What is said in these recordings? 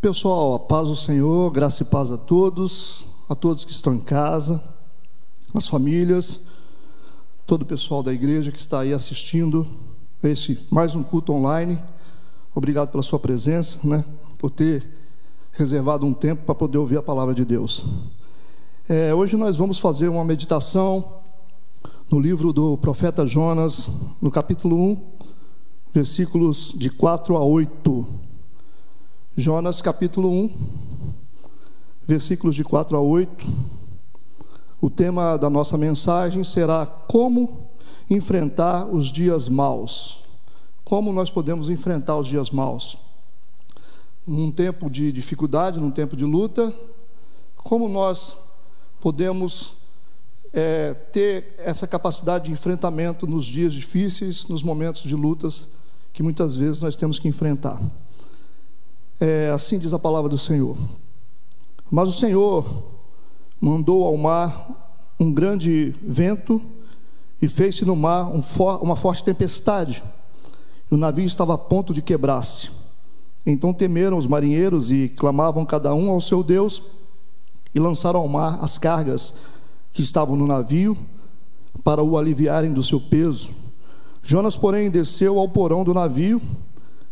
Pessoal, a paz do Senhor, graça e paz a todos, a todos que estão em casa, as famílias, todo o pessoal da igreja que está aí assistindo esse mais um culto online. Obrigado pela sua presença, né? Por ter reservado um tempo para poder ouvir a palavra de Deus. É, hoje nós vamos fazer uma meditação no livro do profeta Jonas, no capítulo 1, versículos de 4 a 8. Jonas capítulo 1, versículos de 4 a 8. O tema da nossa mensagem será como enfrentar os dias maus. Como nós podemos enfrentar os dias maus? Num tempo de dificuldade, num tempo de luta, como nós podemos é, ter essa capacidade de enfrentamento nos dias difíceis, nos momentos de lutas que muitas vezes nós temos que enfrentar. É, assim diz a palavra do Senhor. Mas o Senhor mandou ao mar um grande vento e fez-se no mar um for, uma forte tempestade. E o navio estava a ponto de quebrar-se. Então temeram os marinheiros e clamavam cada um ao seu Deus e lançaram ao mar as cargas que estavam no navio para o aliviarem do seu peso. Jonas, porém, desceu ao porão do navio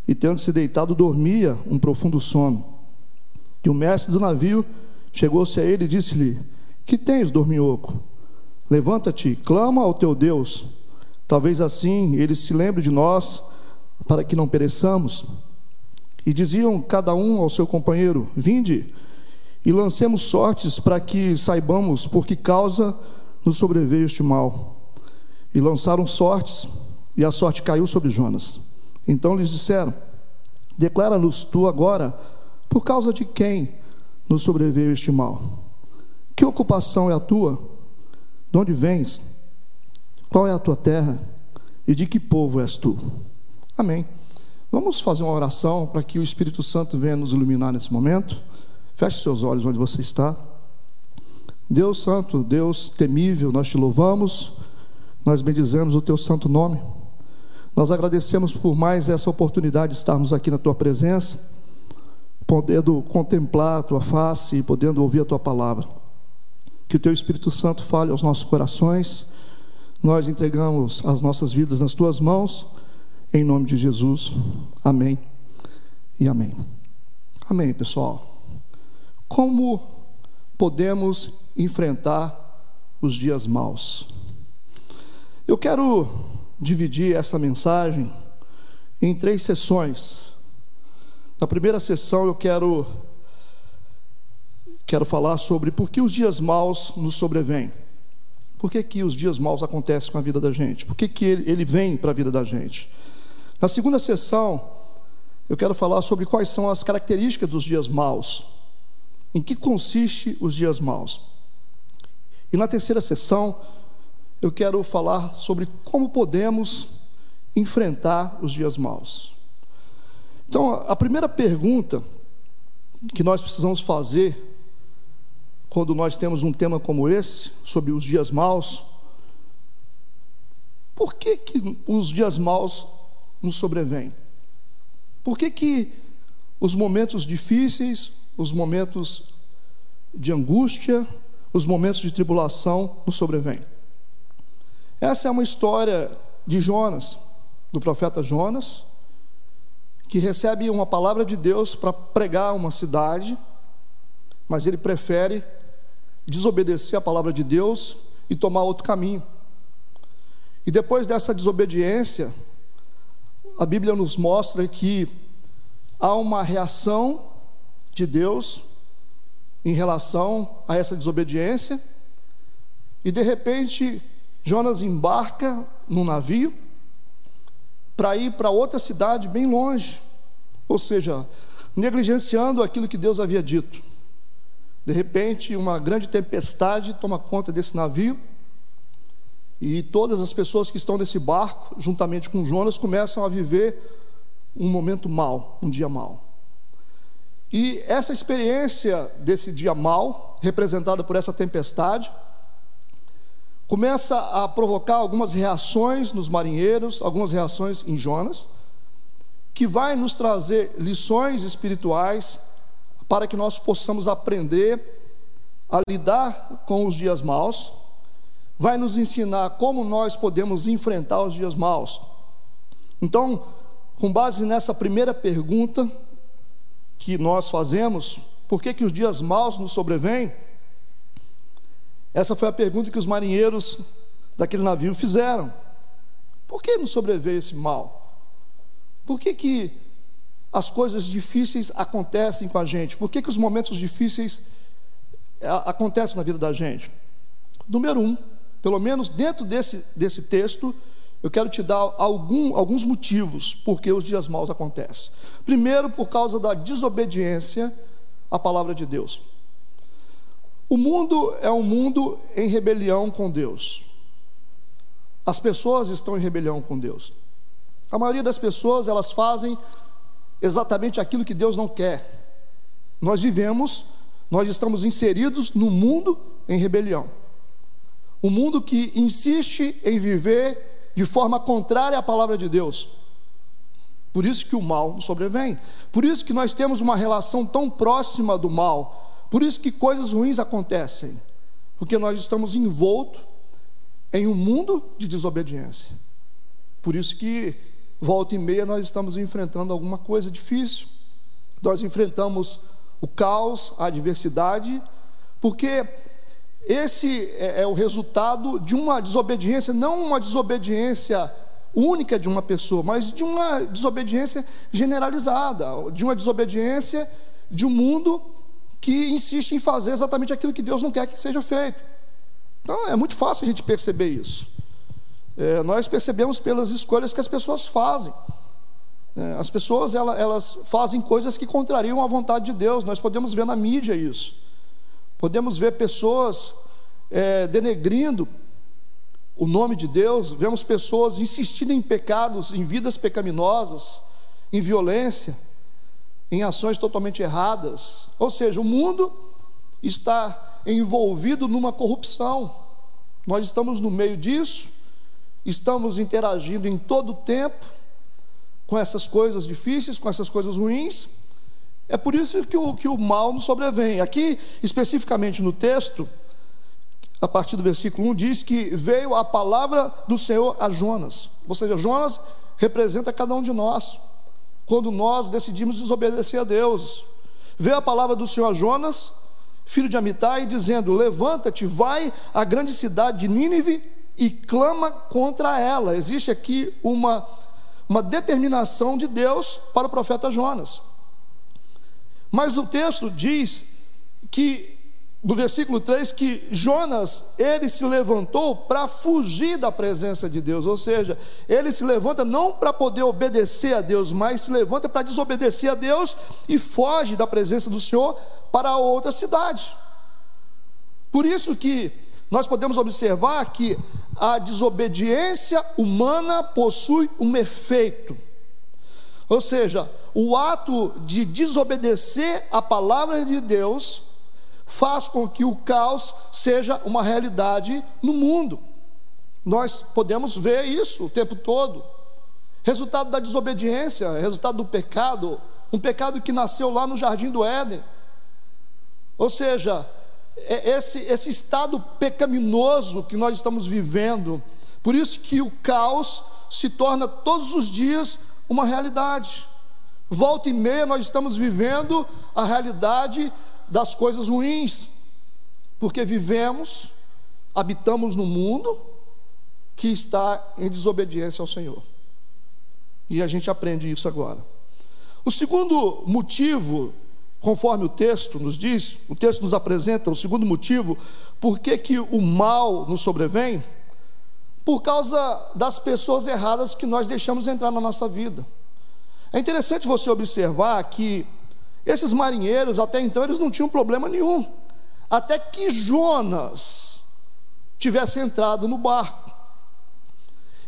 e, tendo se deitado, dormia um profundo sono. E o mestre do navio chegou-se a ele e disse-lhe: Que tens, dorminhoco? Levanta-te, clama ao teu Deus. Talvez assim ele se lembre de nós, para que não pereçamos. E diziam cada um ao seu companheiro: Vinde e lancemos sortes para que saibamos por que causa nos sobreveio este mal. E lançaram sortes, e a sorte caiu sobre Jonas. Então lhes disseram: Declara-nos tu agora, por causa de quem nos sobreveio este mal? Que ocupação é a tua? De onde vens? Qual é a tua terra? E de que povo és tu? Amém. Vamos fazer uma oração para que o Espírito Santo venha nos iluminar nesse momento. Feche seus olhos onde você está. Deus Santo, Deus temível, nós te louvamos, nós bendizemos o teu santo nome. Nós agradecemos por mais essa oportunidade de estarmos aqui na tua presença, podendo contemplar a tua face e podendo ouvir a tua palavra. Que o teu Espírito Santo fale aos nossos corações. Nós entregamos as nossas vidas nas tuas mãos, em nome de Jesus. Amém e amém. Amém, pessoal. Como podemos enfrentar os dias maus? Eu quero dividir essa mensagem em três sessões. Na primeira sessão eu quero quero falar sobre por que os dias maus nos sobrevêm. Por que, que os dias maus acontecem com a vida da gente? Por que, que ele, ele vem para a vida da gente? Na segunda sessão, eu quero falar sobre quais são as características dos dias maus. Em que consiste os dias maus? E na terceira sessão, eu quero falar sobre como podemos enfrentar os dias maus. Então, a primeira pergunta que nós precisamos fazer quando nós temos um tema como esse, sobre os dias maus, por que, que os dias maus nos sobrevêm? Por que, que os momentos difíceis, os momentos de angústia, os momentos de tribulação nos sobrevêm. Essa é uma história de Jonas, do profeta Jonas, que recebe uma palavra de Deus para pregar uma cidade, mas ele prefere desobedecer a palavra de Deus e tomar outro caminho. E depois dessa desobediência, a Bíblia nos mostra que há uma reação de Deus em relação a essa desobediência. E de repente, Jonas embarca num navio para ir para outra cidade bem longe, ou seja, negligenciando aquilo que Deus havia dito. De repente, uma grande tempestade toma conta desse navio e todas as pessoas que estão nesse barco, juntamente com Jonas, começam a viver um momento mal, um dia mal. E essa experiência desse dia mal, representada por essa tempestade, começa a provocar algumas reações nos marinheiros, algumas reações em Jonas, que vai nos trazer lições espirituais para que nós possamos aprender a lidar com os dias maus, vai nos ensinar como nós podemos enfrentar os dias maus. Então, com base nessa primeira pergunta que nós fazemos, por que, que os dias maus nos sobrevêm? Essa foi a pergunta que os marinheiros daquele navio fizeram. Por que nos sobreveio esse mal? Por que, que as coisas difíceis acontecem com a gente? Por que, que os momentos difíceis é, acontecem na vida da gente? Número um, pelo menos dentro desse, desse texto, eu quero te dar algum, alguns motivos por que os dias maus acontecem. Primeiro, por causa da desobediência à palavra de Deus. O mundo é um mundo em rebelião com Deus. As pessoas estão em rebelião com Deus. A maioria das pessoas, elas fazem exatamente aquilo que Deus não quer. Nós vivemos, nós estamos inseridos no mundo em rebelião. Um mundo que insiste em viver de forma contrária à palavra de Deus. Por isso que o mal nos sobrevém. Por isso que nós temos uma relação tão próxima do mal. Por isso que coisas ruins acontecem. Porque nós estamos envoltos em um mundo de desobediência. Por isso que volta e meia nós estamos enfrentando alguma coisa difícil. Nós enfrentamos o caos, a adversidade, porque esse é, é o resultado de uma desobediência, não uma desobediência única de uma pessoa, mas de uma desobediência generalizada, de uma desobediência de um mundo que insiste em fazer exatamente aquilo que Deus não quer que seja feito. Então é muito fácil a gente perceber isso. É, nós percebemos pelas escolhas que as pessoas fazem. É, as pessoas elas, elas fazem coisas que contrariam a vontade de Deus. Nós podemos ver na mídia isso. Podemos ver pessoas é, denegrindo o nome de Deus. Vemos pessoas insistindo em pecados, em vidas pecaminosas, em violência, em ações totalmente erradas. Ou seja, o mundo está envolvido numa corrupção. Nós estamos no meio disso estamos interagindo em todo o tempo com essas coisas difíceis, com essas coisas ruins. É por isso que o, que o mal nos sobrevém. Aqui, especificamente no texto, a partir do versículo 1, diz que veio a palavra do Senhor a Jonas. Ou seja, Jonas representa cada um de nós. Quando nós decidimos desobedecer a Deus. Veio a palavra do Senhor Jonas, filho de Amitai, dizendo: Levanta-te, vai à grande cidade de Nínive e clama contra ela. Existe aqui uma, uma determinação de Deus para o profeta Jonas. Mas o texto diz que, no versículo 3, que Jonas, ele se levantou para fugir da presença de Deus, ou seja, ele se levanta não para poder obedecer a Deus, mas se levanta para desobedecer a Deus e foge da presença do Senhor para outra cidade. Por isso que nós podemos observar que a desobediência humana possui um efeito. Ou seja, o ato de desobedecer a palavra de Deus faz com que o caos seja uma realidade no mundo. Nós podemos ver isso o tempo todo. Resultado da desobediência, resultado do pecado, um pecado que nasceu lá no jardim do Éden. Ou seja, é esse, esse estado pecaminoso que nós estamos vivendo. Por isso que o caos se torna todos os dias uma realidade. Volta e meia nós estamos vivendo a realidade das coisas ruins, porque vivemos, habitamos no mundo que está em desobediência ao Senhor. E a gente aprende isso agora. O segundo motivo Conforme o texto nos diz, o texto nos apresenta o segundo motivo por que, que o mal nos sobrevém, por causa das pessoas erradas que nós deixamos entrar na nossa vida. É interessante você observar que esses marinheiros, até então, eles não tinham problema nenhum, até que Jonas tivesse entrado no barco.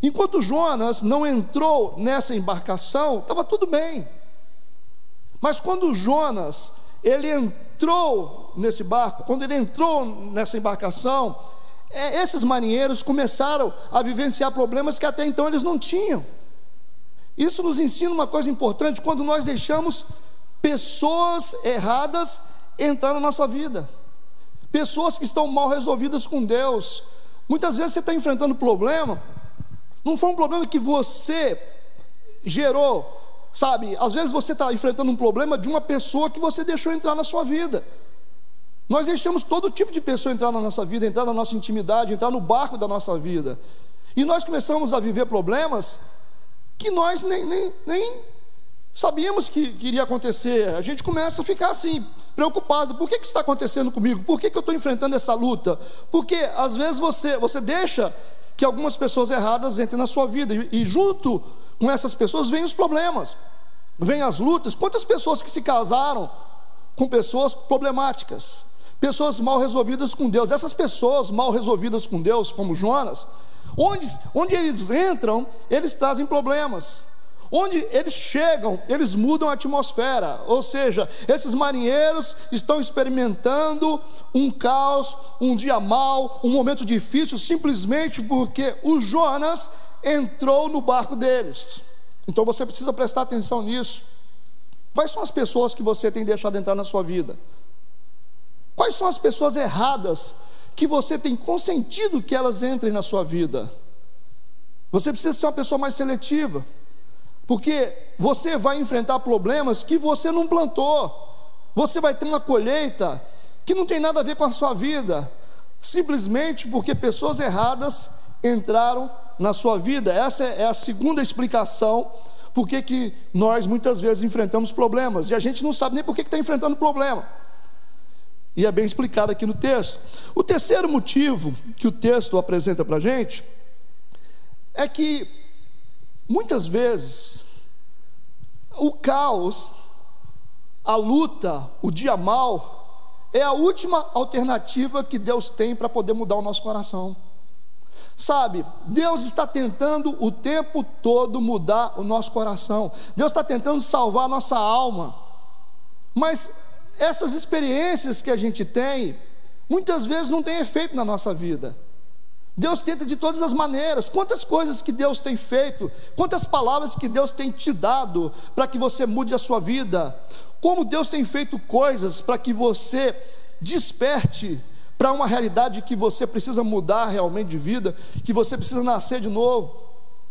Enquanto Jonas não entrou nessa embarcação, estava tudo bem. Mas quando Jonas, ele entrou nesse barco, quando ele entrou nessa embarcação, é, esses marinheiros começaram a vivenciar problemas que até então eles não tinham. Isso nos ensina uma coisa importante: quando nós deixamos pessoas erradas entrar na nossa vida, pessoas que estão mal resolvidas com Deus. Muitas vezes você está enfrentando problema, não foi um problema que você gerou, sabe? Às vezes você está enfrentando um problema de uma pessoa que você deixou entrar na sua vida. Nós deixamos todo tipo de pessoa entrar na nossa vida, entrar na nossa intimidade, entrar no barco da nossa vida. E nós começamos a viver problemas que nós nem, nem, nem sabíamos que, que, iria acontecer. A gente começa a ficar assim, preocupado. Por que, que está acontecendo comigo? Por que, que eu estou enfrentando essa luta? Porque às vezes você, você deixa que algumas pessoas erradas entrem na sua vida. E, e junto com essas pessoas vêm os problemas, vêm as lutas. Quantas pessoas que se casaram com pessoas problemáticas? Pessoas mal resolvidas com Deus. Essas pessoas mal resolvidas com Deus, como Jonas, onde, onde eles entram, eles trazem problemas. Onde eles chegam, eles mudam a atmosfera. Ou seja, esses marinheiros estão experimentando um caos, um dia mau, um momento difícil, simplesmente porque o Jonas entrou no barco deles. Então você precisa prestar atenção nisso. Quais são as pessoas que você tem deixado entrar na sua vida? Quais são as pessoas erradas que você tem consentido que elas entrem na sua vida? Você precisa ser uma pessoa mais seletiva, porque você vai enfrentar problemas que você não plantou. Você vai ter uma colheita que não tem nada a ver com a sua vida, simplesmente porque pessoas erradas entraram na sua vida. Essa é a segunda explicação por que nós muitas vezes enfrentamos problemas e a gente não sabe nem por que está enfrentando problema. E é bem explicado aqui no texto. O terceiro motivo que o texto apresenta para a gente é que muitas vezes o caos, a luta, o dia mal, é a última alternativa que Deus tem para poder mudar o nosso coração. Sabe, Deus está tentando o tempo todo mudar o nosso coração, Deus está tentando salvar a nossa alma, mas essas experiências que a gente tem, muitas vezes não tem efeito na nossa vida. Deus tenta de todas as maneiras. Quantas coisas que Deus tem feito, quantas palavras que Deus tem te dado para que você mude a sua vida. Como Deus tem feito coisas para que você desperte para uma realidade que você precisa mudar realmente de vida, que você precisa nascer de novo.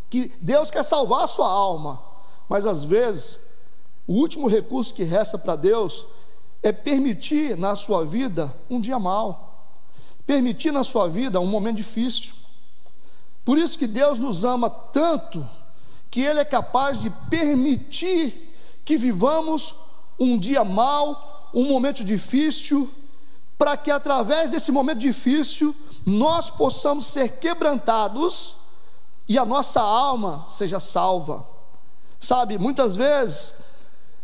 Que Deus quer salvar a sua alma, mas às vezes o último recurso que resta para Deus é permitir na sua vida um dia mau, permitir na sua vida um momento difícil. Por isso que Deus nos ama tanto, que Ele é capaz de permitir que vivamos um dia mau, um momento difícil, para que através desse momento difícil nós possamos ser quebrantados e a nossa alma seja salva. Sabe, muitas vezes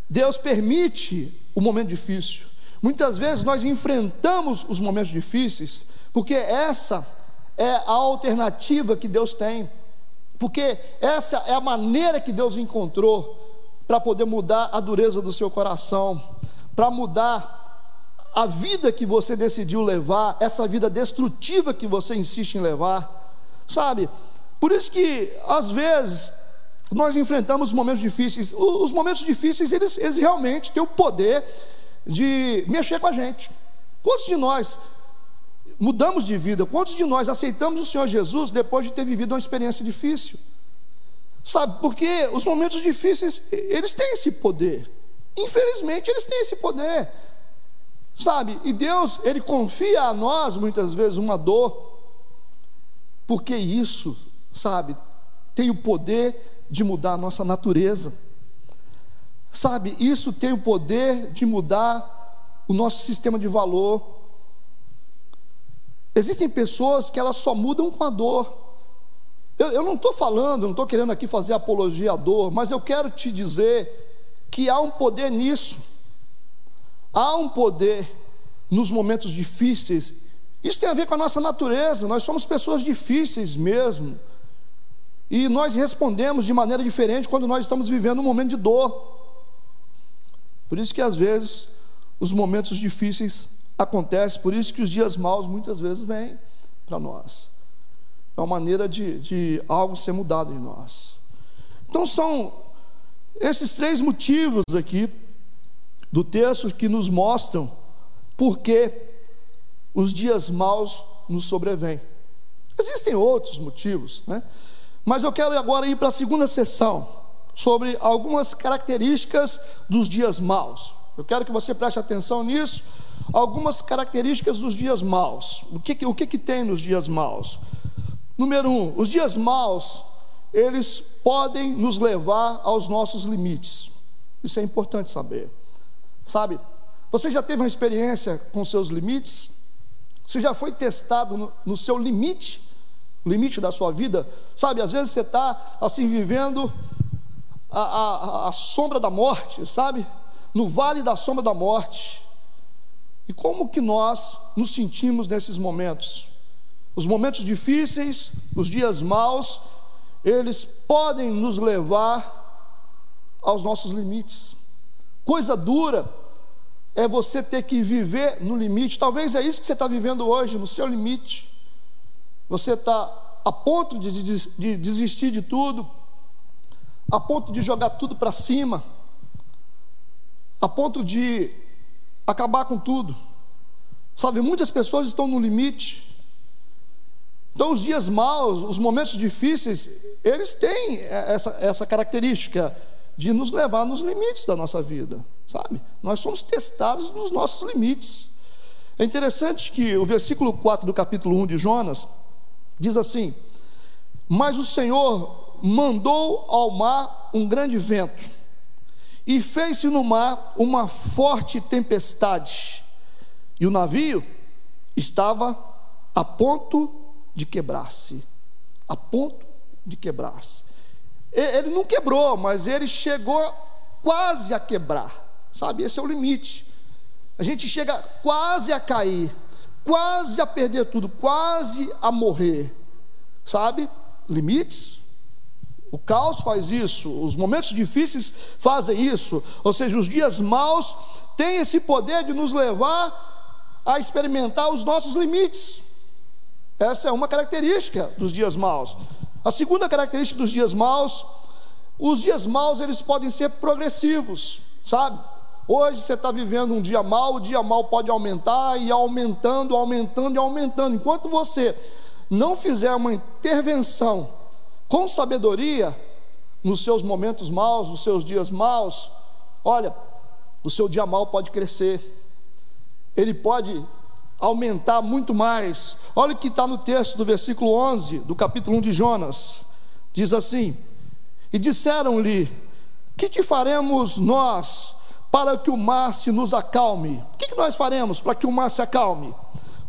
Deus permite o momento difícil. Muitas vezes nós enfrentamos os momentos difíceis, porque essa é a alternativa que Deus tem, porque essa é a maneira que Deus encontrou para poder mudar a dureza do seu coração, para mudar a vida que você decidiu levar, essa vida destrutiva que você insiste em levar, sabe? Por isso que às vezes nós enfrentamos momentos difíceis. Os momentos difíceis, eles, eles realmente têm o poder de mexer com a gente. Quantos de nós mudamos de vida? Quantos de nós aceitamos o Senhor Jesus depois de ter vivido uma experiência difícil? Sabe, porque os momentos difíceis, eles têm esse poder. Infelizmente, eles têm esse poder. Sabe, e Deus, Ele confia a nós, muitas vezes, uma dor, porque isso, sabe, tem o poder de mudar a nossa natureza. Sabe, isso tem o poder de mudar o nosso sistema de valor. Existem pessoas que elas só mudam com a dor. Eu, eu não estou falando, não estou querendo aqui fazer apologia à dor, mas eu quero te dizer que há um poder nisso. Há um poder nos momentos difíceis. Isso tem a ver com a nossa natureza, nós somos pessoas difíceis mesmo. E nós respondemos de maneira diferente quando nós estamos vivendo um momento de dor. Por isso que às vezes os momentos difíceis acontecem, por isso que os dias maus muitas vezes vêm para nós. É uma maneira de, de algo ser mudado em nós. Então são esses três motivos aqui do texto que nos mostram por que os dias maus nos sobrevêm. Existem outros motivos, né? Mas eu quero agora ir para a segunda sessão sobre algumas características dos dias maus. Eu quero que você preste atenção nisso. Algumas características dos dias maus. O que, o que, que tem nos dias maus? Número um, os dias maus, eles podem nos levar aos nossos limites. Isso é importante saber. Sabe, você já teve uma experiência com seus limites? Você já foi testado no, no seu limite? Limite da sua vida? Sabe, às vezes você está assim vivendo a, a, a sombra da morte, sabe? No vale da sombra da morte. E como que nós nos sentimos nesses momentos? Os momentos difíceis, os dias maus, eles podem nos levar aos nossos limites. Coisa dura é você ter que viver no limite. Talvez é isso que você está vivendo hoje, no seu limite. Você está a ponto de, de, de desistir de tudo, a ponto de jogar tudo para cima, a ponto de acabar com tudo. Sabe, muitas pessoas estão no limite. Então, os dias maus, os momentos difíceis, eles têm essa, essa característica de nos levar nos limites da nossa vida, sabe? Nós somos testados nos nossos limites. É interessante que o versículo 4 do capítulo 1 de Jonas diz assim: Mas o Senhor mandou ao mar um grande vento, e fez-se no mar uma forte tempestade, e o navio estava a ponto de quebrar-se a ponto de quebrar-se. Ele não quebrou, mas ele chegou quase a quebrar, sabe? Esse é o limite. A gente chega quase a cair, quase a perder tudo, quase a morrer, sabe? Limites, o caos faz isso, os momentos difíceis fazem isso, ou seja, os dias maus têm esse poder de nos levar a experimentar os nossos limites. Essa é uma característica dos dias maus. A segunda característica dos dias maus, os dias maus eles podem ser progressivos, sabe? Hoje você está vivendo um dia mau, o dia mau pode aumentar e aumentando, aumentando e aumentando. Enquanto você não fizer uma intervenção com sabedoria nos seus momentos maus, nos seus dias maus, olha, o seu dia mau pode crescer, ele pode aumentar muito mais. Olha o que está no texto do versículo 11 do capítulo 1 de Jonas: diz assim: E disseram-lhe: Que te faremos nós para que o mar se nos acalme? O que nós faremos para que o mar se acalme?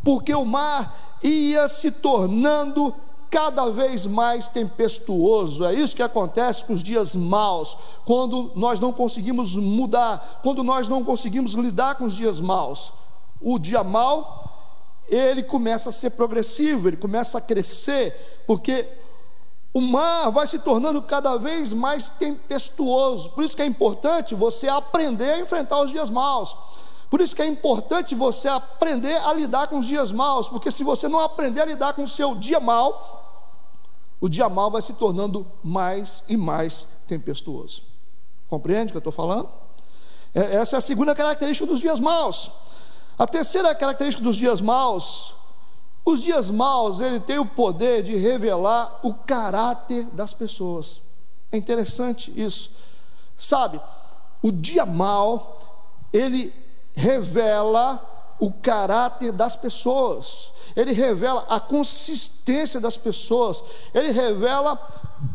Porque o mar ia se tornando cada vez mais tempestuoso. É isso que acontece com os dias maus, quando nós não conseguimos mudar, quando nós não conseguimos lidar com os dias maus. O dia mau, ele começa a ser progressivo, ele começa a crescer, porque o mar vai se tornando cada vez mais tempestuoso. Por isso que é importante você aprender a enfrentar os dias maus. Por isso que é importante você aprender a lidar com os dias maus, porque se você não aprender a lidar com o seu dia mau, o dia mal vai se tornando mais e mais tempestuoso. Compreende o que eu estou falando? É, essa é a segunda característica dos dias maus. A terceira característica dos dias maus, os dias maus, ele tem o poder de revelar o caráter das pessoas. É interessante isso. Sabe, o dia mau, ele revela o caráter das pessoas, ele revela a consistência das pessoas, ele revela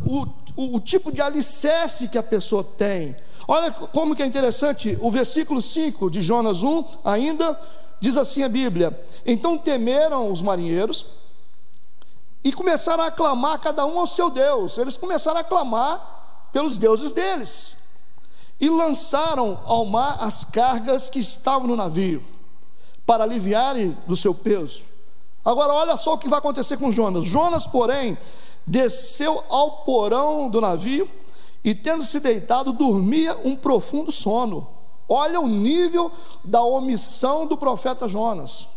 o, o, o, tipo de alicerce que a pessoa tem. Olha como que é interessante, o versículo 5 de Jonas 1 ainda diz assim a Bíblia: Então temeram os marinheiros e começaram a clamar cada um ao seu Deus. Eles começaram a clamar pelos deuses deles e lançaram ao mar as cargas que estavam no navio para aliviarem do seu peso. Agora, olha só o que vai acontecer com Jonas. Jonas, porém, desceu ao porão do navio e, tendo se deitado, dormia um profundo sono. Olha o nível da omissão do profeta Jonas.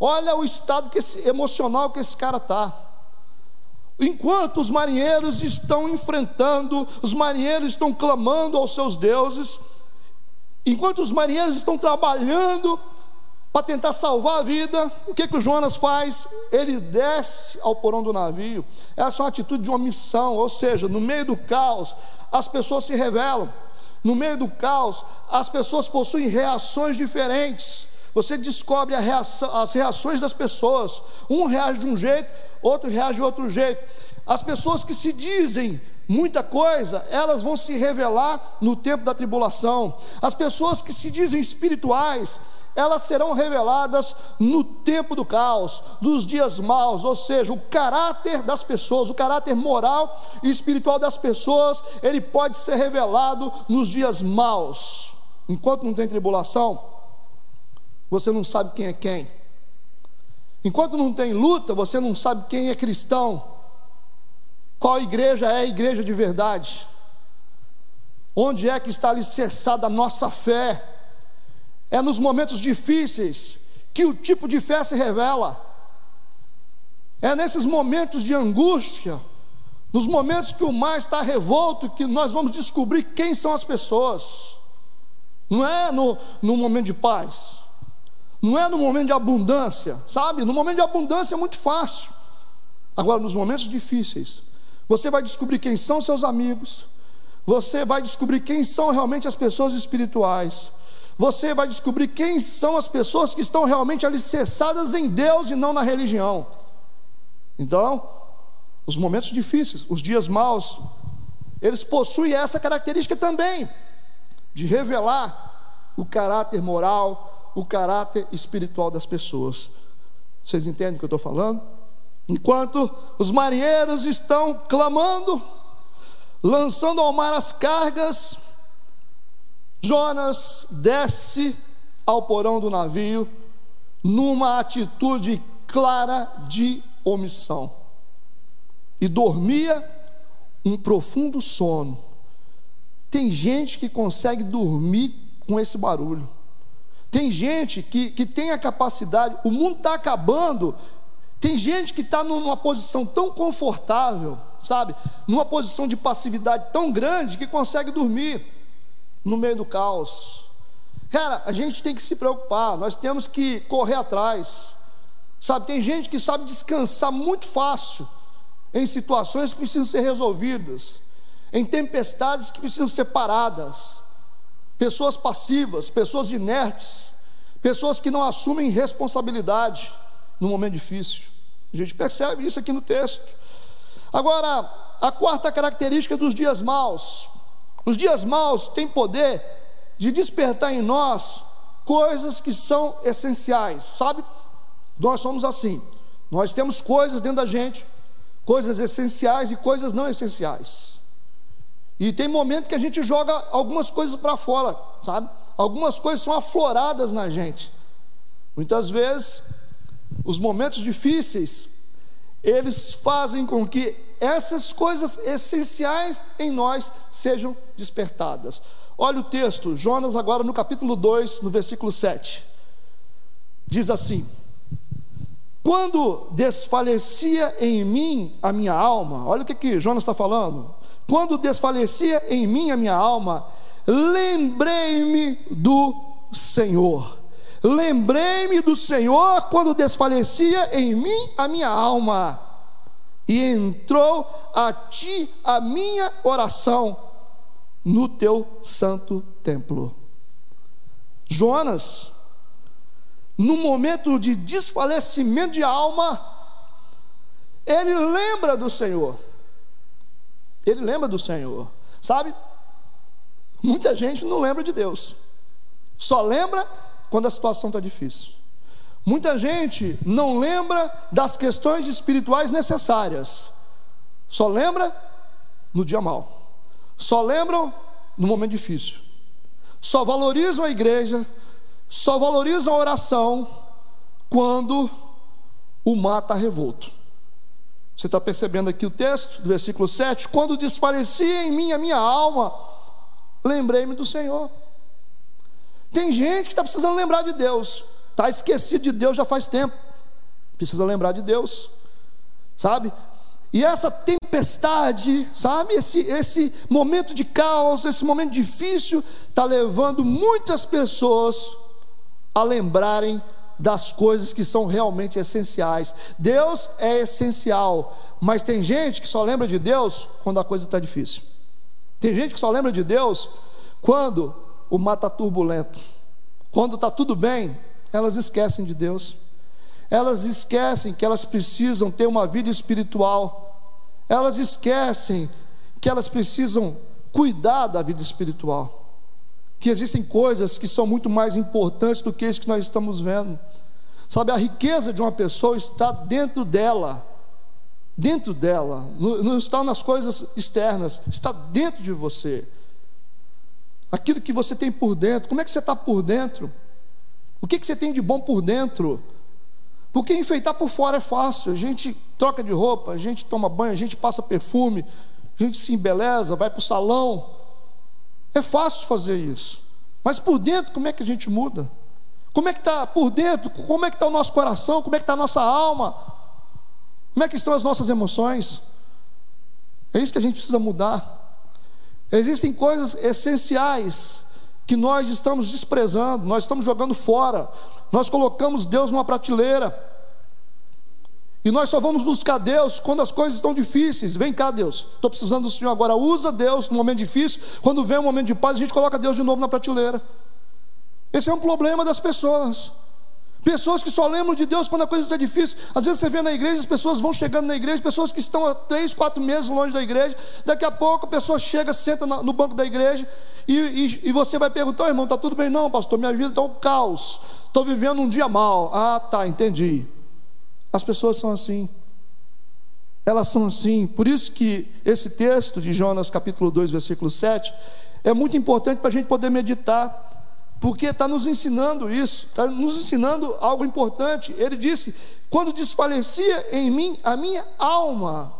Olha o estado que esse, emocional que esse cara está. Enquanto os marinheiros estão enfrentando, os marinheiros estão clamando aos seus deuses, Enquanto os marinheiros estão trabalhando para tentar salvar a vida, o que, que o Jonas faz? Ele desce ao porão do navio. Essa é uma atitude de omissão, ou seja, no meio do caos, as pessoas se revelam. No meio do caos, as pessoas possuem reações diferentes. Você descobre reação, as reações das pessoas. Um reage de um jeito, outro reage de outro jeito. As pessoas que se dizem muita coisa, elas vão se revelar no tempo da tribulação. As pessoas que se dizem espirituais, elas serão reveladas no tempo do caos, dos dias maus, ou seja, o caráter das pessoas, o caráter moral e espiritual das pessoas, ele pode ser revelado nos dias maus. Enquanto não tem tribulação, você não sabe quem é quem. Enquanto não tem luta, você não sabe quem é cristão. Qual igreja é a igreja de verdade? Onde é que está alicerçada a nossa fé? É nos momentos difíceis que o tipo de fé se revela. É nesses momentos de angústia, nos momentos que o mar está revolto, que nós vamos descobrir quem são as pessoas. Não é no, no momento de paz, não é no momento de abundância, sabe? No momento de abundância é muito fácil. Agora, nos momentos difíceis, você vai descobrir quem são seus amigos, você vai descobrir quem são realmente as pessoas espirituais, você vai descobrir quem são as pessoas que estão realmente alicerçadas em Deus e não na religião. Então, os momentos difíceis, os dias maus, eles possuem essa característica também, de revelar o caráter moral, o caráter espiritual das pessoas. Vocês entendem o que eu estou falando? Enquanto os marinheiros estão clamando, lançando ao mar as cargas, Jonas desce ao porão do navio numa atitude clara de omissão e dormia um profundo sono. Tem gente que consegue dormir com esse barulho. Tem gente que, que tem a capacidade, o mundo está acabando. Tem gente que está numa posição tão confortável, sabe? Numa posição de passividade tão grande que consegue dormir no meio do caos. Cara, a gente tem que se preocupar, nós temos que correr atrás. Sabe, tem gente que sabe descansar muito fácil em situações que precisam ser resolvidas, em tempestades que precisam ser paradas. Pessoas passivas, pessoas inertes, pessoas que não assumem responsabilidade no momento difícil. A gente percebe isso aqui no texto. Agora, a quarta característica dos dias maus, os dias maus têm poder de despertar em nós coisas que são essenciais, sabe? Nós somos assim. Nós temos coisas dentro da gente, coisas essenciais e coisas não essenciais. E tem momento que a gente joga algumas coisas para fora, sabe? Algumas coisas são afloradas na gente. Muitas vezes, os momentos difíceis, eles fazem com que essas coisas essenciais em nós sejam despertadas. Olha o texto, Jonas, agora no capítulo 2, no versículo 7. Diz assim: Quando desfalecia em mim a minha alma, olha o que, que Jonas está falando. Quando desfalecia em mim a minha alma, lembrei-me do Senhor. Lembrei-me do Senhor quando desfalecia em mim a minha alma e entrou a ti a minha oração no teu santo templo. Jonas, no momento de desfalecimento de alma, ele lembra do Senhor. Ele lembra do Senhor, sabe? Muita gente não lembra de Deus, só lembra quando a situação está difícil. Muita gente não lembra das questões espirituais necessárias, só lembra no dia mal, só lembram no momento difícil, só valorizam a igreja, só valorizam a oração quando o mar está revolto. Você está percebendo aqui o texto do versículo 7? Quando desfalecia em mim a minha alma, lembrei-me do Senhor. Tem gente que está precisando lembrar de Deus, Está esquecido de Deus já faz tempo. Precisa lembrar de Deus. Sabe? E essa tempestade, sabe, esse, esse momento de caos, esse momento difícil, está levando muitas pessoas a lembrarem das coisas que são realmente essenciais. Deus é essencial, mas tem gente que só lembra de Deus quando a coisa está difícil. Tem gente que só lembra de Deus quando o mar está turbulento. Quando está tudo bem, elas esquecem de Deus. Elas esquecem que elas precisam ter uma vida espiritual. Elas esquecem que elas precisam cuidar da vida espiritual que existem coisas que são muito mais importantes do que isso que nós estamos vendo. Sabe, a riqueza de uma pessoa está dentro dela, dentro dela, não está nas coisas externas, está dentro de você. Aquilo que você tem por dentro, como é que você está por dentro? O que, que você tem de bom por dentro? Porque enfeitar por fora é fácil, a gente troca de roupa, a gente toma banho, a gente passa perfume, a gente se embeleza, vai para o salão, é fácil fazer isso. Mas por dentro, como é que a gente muda? Como é que está por dentro? Como é que está o nosso coração? Como é que está a nossa alma? Como é que estão as nossas emoções? É isso que a gente precisa mudar. Existem coisas essenciais que nós estamos desprezando, nós estamos jogando fora. Nós colocamos Deus numa prateleira. E nós só vamos buscar Deus quando as coisas estão difíceis. Vem cá, Deus. Estou precisando do Senhor agora. Usa Deus no momento difícil. Quando vem um momento de paz, a gente coloca Deus de novo na prateleira. Esse é um problema das pessoas. Pessoas que só lembram de Deus quando a coisa está difícil. Às vezes você vê na igreja, as pessoas vão chegando na igreja, pessoas que estão há três, quatro meses longe da igreja. Daqui a pouco a pessoa chega, senta no banco da igreja e, e, e você vai perguntar, oh, irmão, está tudo bem? Não, pastor, minha vida está um caos. Estou vivendo um dia mal. Ah, tá, entendi. As pessoas são assim. Elas são assim. Por isso que esse texto de Jonas, capítulo 2, versículo 7, é muito importante para a gente poder meditar. Porque está nos ensinando isso, está nos ensinando algo importante. Ele disse: quando desfalecia em mim a minha alma,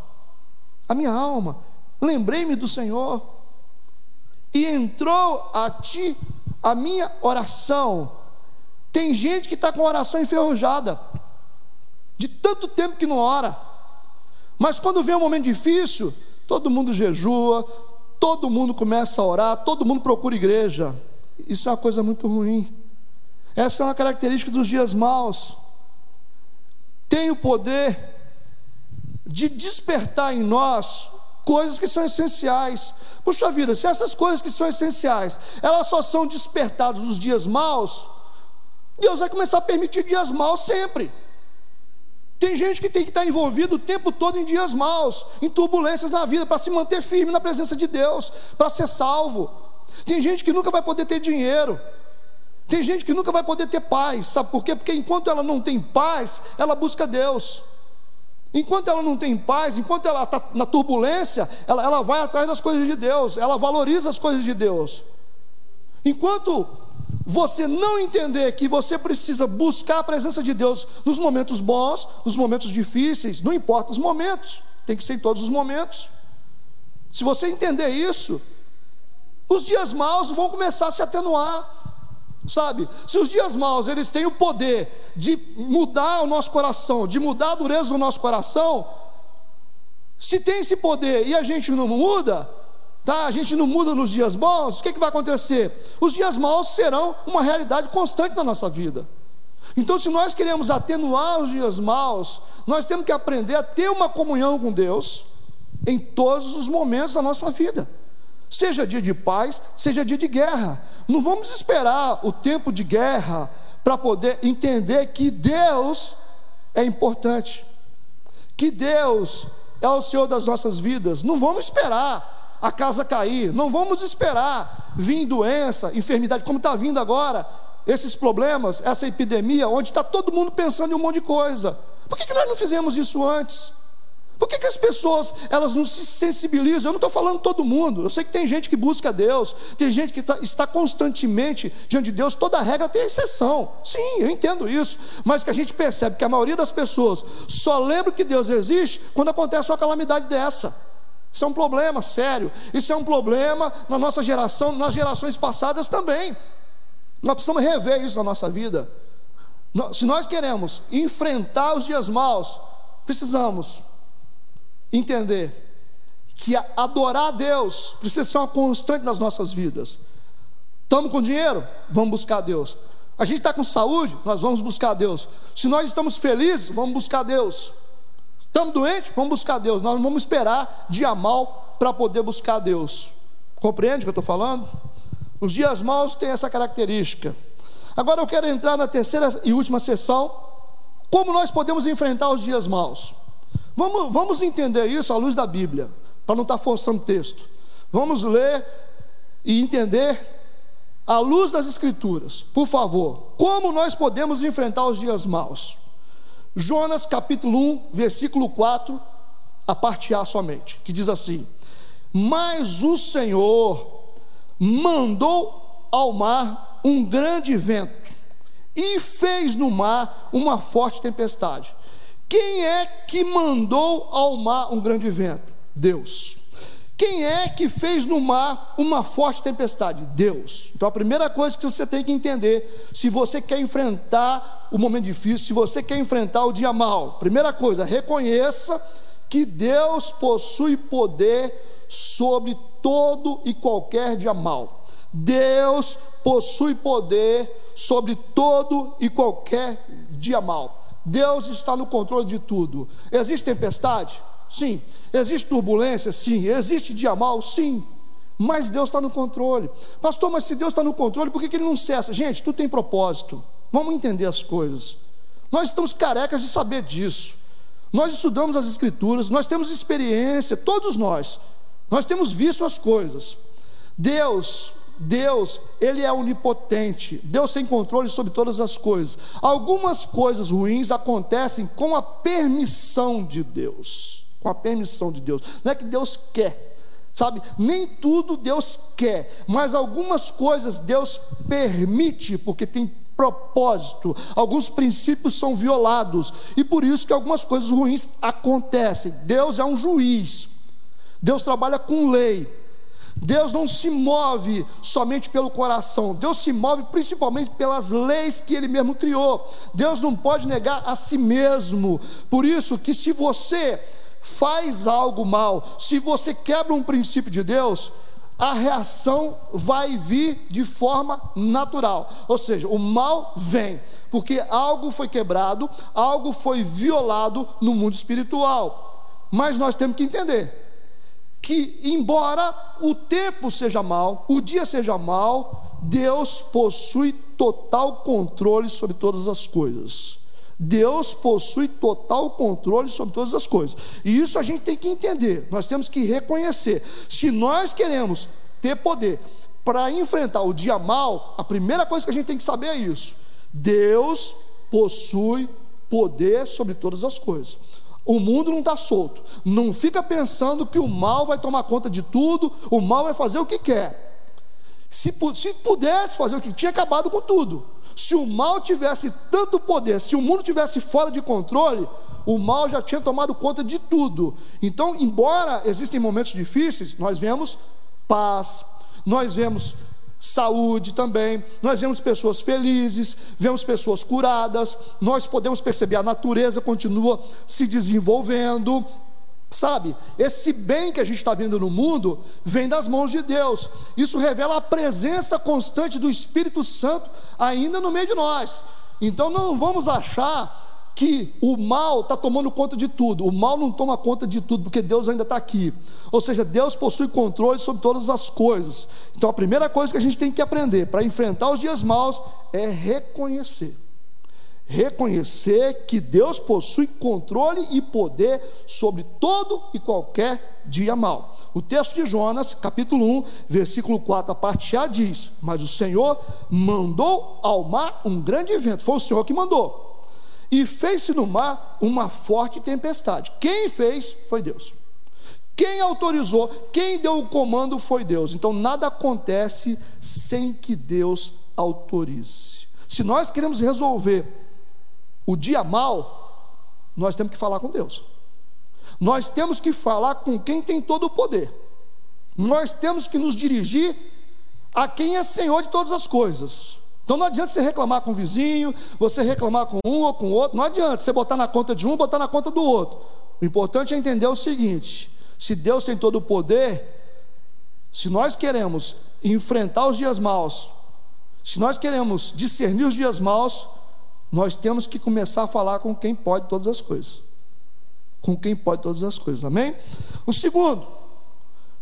a minha alma, lembrei-me do Senhor, e entrou a ti a minha oração. Tem gente que está com a oração enferrujada de tanto tempo que não ora. Mas quando vem um momento difícil, todo mundo jejua, todo mundo começa a orar, todo mundo procura igreja. Isso é uma coisa muito ruim. Essa é uma característica dos dias maus. Tem o poder de despertar em nós coisas que são essenciais. Puxa vida, se essas coisas que são essenciais, elas só são despertadas nos dias maus, Deus vai começar a permitir dias maus sempre. Tem gente que tem que estar envolvido o tempo todo em dias maus, em turbulências na vida, para se manter firme na presença de Deus, para ser salvo. Tem gente que nunca vai poder ter dinheiro. Tem gente que nunca vai poder ter paz. Sabe por quê? Porque enquanto ela não tem paz, ela busca Deus. Enquanto ela não tem paz, enquanto ela está na turbulência, ela, ela vai atrás das coisas de Deus, ela valoriza as coisas de Deus. Enquanto você não entender que você precisa buscar a presença de Deus nos momentos bons, nos momentos difíceis, não importa os momentos, tem que ser em todos os momentos. Se você entender isso, os dias maus vão começar a se atenuar. Sabe? Se os dias maus eles têm o poder de mudar o nosso coração, de mudar a dureza do nosso coração, se tem esse poder e a gente não muda, tá? a gente não muda nos dias bons, o que, que vai acontecer? Os dias maus serão uma realidade constante na nossa vida. Então, se nós queremos atenuar os dias maus, nós temos que aprender a ter uma comunhão com Deus em todos os momentos da nossa vida. Seja dia de paz, seja dia de guerra. Não vamos esperar o tempo de guerra para poder entender que Deus é importante, que Deus é o Senhor das nossas vidas. Não vamos esperar a casa cair. Não vamos esperar vir doença, enfermidade, como está vindo agora, esses problemas, essa epidemia, onde está todo mundo pensando em um monte de coisa. Por que, que nós não fizemos isso antes? Por que, que as pessoas elas não se sensibilizam? Eu não estou falando todo mundo. Eu sei que tem gente que busca Deus, tem gente que tá, está constantemente diante de Deus. Toda regra tem exceção. Sim, eu entendo isso. Mas que a gente percebe que a maioria das pessoas só lembra que Deus existe quando acontece uma calamidade dessa. Isso é um problema sério. Isso é um problema na nossa geração, nas gerações passadas também. Nós precisamos rever isso na nossa vida. Se nós queremos enfrentar os dias maus, precisamos entender que adorar a Deus precisa ser uma constante nas nossas vidas. Estamos com dinheiro? Vamos buscar Deus. A gente está com saúde? Nós vamos buscar Deus. Se nós estamos felizes, vamos buscar Deus. Estamos doentes? Vamos buscar Deus. Nós não vamos esperar dia mal para poder buscar Deus. Compreende o que eu estou falando? Os dias maus têm essa característica. Agora eu quero entrar na terceira e última sessão. Como nós podemos enfrentar os dias maus? Vamos, vamos entender isso à luz da Bíblia, para não estar forçando texto. Vamos ler e entender à luz das Escrituras, por favor, como nós podemos enfrentar os dias maus? Jonas capítulo 1, versículo 4, a parte A somente, que diz assim: Mas o Senhor mandou ao mar um grande vento e fez no mar uma forte tempestade. Quem é que mandou ao mar um grande vento? Deus. Quem é que fez no mar uma forte tempestade? Deus. Então a primeira coisa que você tem que entender, se você quer enfrentar o momento difícil, se você quer enfrentar o dia mal, primeira coisa, reconheça que Deus possui poder sobre todo e qualquer dia mal. Deus possui poder sobre todo e qualquer dia mal. Deus está no controle de tudo. Existe tempestade? Sim. Existe turbulência? Sim. Existe dia mal? Sim. Mas Deus está no controle. Pastor, mas se Deus está no controle, por que, que ele não cessa? Gente, tudo tem propósito. Vamos entender as coisas. Nós estamos carecas de saber disso. Nós estudamos as Escrituras, nós temos experiência, todos nós. Nós temos visto as coisas. Deus, Deus, Ele é onipotente. Deus tem controle sobre todas as coisas. Algumas coisas ruins acontecem com a permissão de Deus com a permissão de Deus. Não é que Deus quer, sabe? Nem tudo Deus quer, mas algumas coisas Deus permite, porque tem propósito, alguns princípios são violados, e por isso que algumas coisas ruins acontecem. Deus é um juiz, Deus trabalha com lei. Deus não se move somente pelo coração, Deus se move principalmente pelas leis que Ele mesmo criou. Deus não pode negar a si mesmo. Por isso que se você faz algo mal, se você quebra um princípio de Deus, a reação vai vir de forma natural. Ou seja, o mal vem, porque algo foi quebrado, algo foi violado no mundo espiritual. Mas nós temos que entender que, embora o tempo seja mal, o dia seja mal, Deus possui total controle sobre todas as coisas. Deus possui total controle sobre todas as coisas. E isso a gente tem que entender, nós temos que reconhecer. Se nós queremos ter poder para enfrentar o dia mal, a primeira coisa que a gente tem que saber é isso: Deus possui poder sobre todas as coisas. O mundo não está solto. Não fica pensando que o mal vai tomar conta de tudo, o mal vai fazer o que quer. Se, se pudesse fazer o que tinha acabado com tudo. Se o mal tivesse tanto poder, se o mundo tivesse fora de controle, o mal já tinha tomado conta de tudo. Então, embora existem momentos difíceis, nós vemos paz, nós vemos saúde também, nós vemos pessoas felizes, vemos pessoas curadas, nós podemos perceber a natureza continua se desenvolvendo, Sabe, esse bem que a gente está vendo no mundo vem das mãos de Deus. Isso revela a presença constante do Espírito Santo ainda no meio de nós. Então não vamos achar que o mal está tomando conta de tudo. O mal não toma conta de tudo, porque Deus ainda está aqui. Ou seja, Deus possui controle sobre todas as coisas. Então a primeira coisa que a gente tem que aprender para enfrentar os dias maus é reconhecer reconhecer que Deus possui controle e poder sobre todo e qualquer dia mal. O texto de Jonas, capítulo 1, versículo 4, a parte A diz: Mas o Senhor mandou ao mar um grande vento, foi o Senhor que mandou, e fez-se no mar uma forte tempestade. Quem fez foi Deus. Quem autorizou, quem deu o comando foi Deus. Então nada acontece sem que Deus autorize. Se nós queremos resolver o dia mal, nós temos que falar com Deus. Nós temos que falar com quem tem todo o poder. Nós temos que nos dirigir a quem é Senhor de todas as coisas. Então não adianta você reclamar com o vizinho, você reclamar com um ou com o outro, não adianta você botar na conta de um, botar na conta do outro. O importante é entender o seguinte: se Deus tem todo o poder, se nós queremos enfrentar os dias maus, se nós queremos discernir os dias maus, nós temos que começar a falar com quem pode todas as coisas. Com quem pode todas as coisas, amém? O segundo,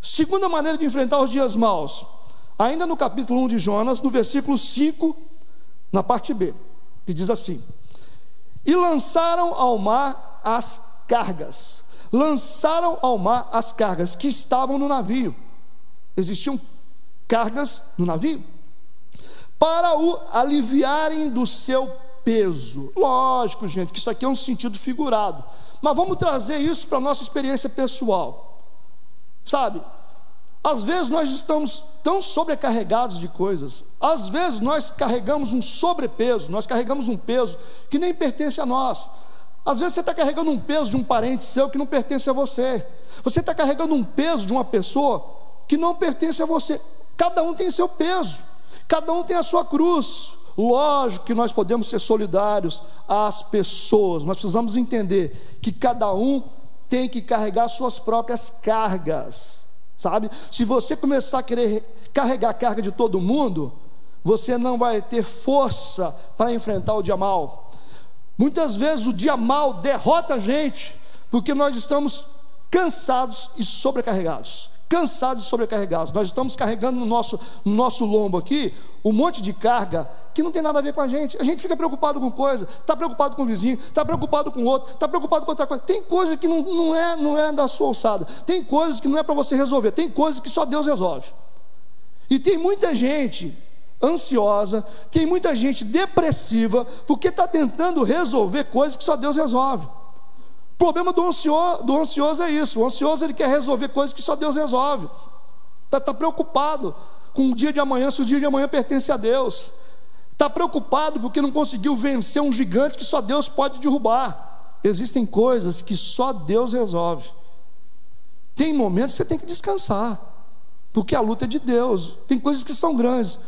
segunda maneira de enfrentar os dias maus, ainda no capítulo 1 de Jonas, no versículo 5, na parte B, que diz assim: E lançaram ao mar as cargas, lançaram ao mar as cargas que estavam no navio. Existiam cargas no navio para o aliviarem do seu peso. Lógico, gente, que isso aqui é um sentido figurado. Mas vamos trazer isso para a nossa experiência pessoal. Sabe? Às vezes nós estamos tão sobrecarregados de coisas, às vezes nós carregamos um sobrepeso, nós carregamos um peso que nem pertence a nós. Às vezes você está carregando um peso de um parente seu que não pertence a você. Você está carregando um peso de uma pessoa que não pertence a você. Cada um tem seu peso, cada um tem a sua cruz. Lógico que nós podemos ser solidários às pessoas, nós precisamos entender que cada um tem que carregar suas próprias cargas, sabe? Se você começar a querer carregar a carga de todo mundo, você não vai ter força para enfrentar o dia mal. Muitas vezes o dia mal derrota a gente, porque nós estamos cansados e sobrecarregados cansados e sobrecarregados. Nós estamos carregando no nosso, no nosso lombo aqui um monte de carga que não tem nada a ver com a gente. A gente fica preocupado com coisa, está preocupado com o vizinho, está preocupado com o outro, está preocupado com outra coisa. Tem coisa que não, não, é, não é da sua alçada, tem coisas que não é para você resolver, tem coisas que só Deus resolve. E tem muita gente ansiosa, tem muita gente depressiva, porque está tentando resolver coisas que só Deus resolve. O problema do ansioso, do ansioso é isso. O ansioso ele quer resolver coisas que só Deus resolve. Está tá preocupado com o dia de amanhã, se o dia de amanhã pertence a Deus. Está preocupado porque não conseguiu vencer um gigante que só Deus pode derrubar. Existem coisas que só Deus resolve. Tem momentos que você tem que descansar, porque a luta é de Deus. Tem coisas que são grandes,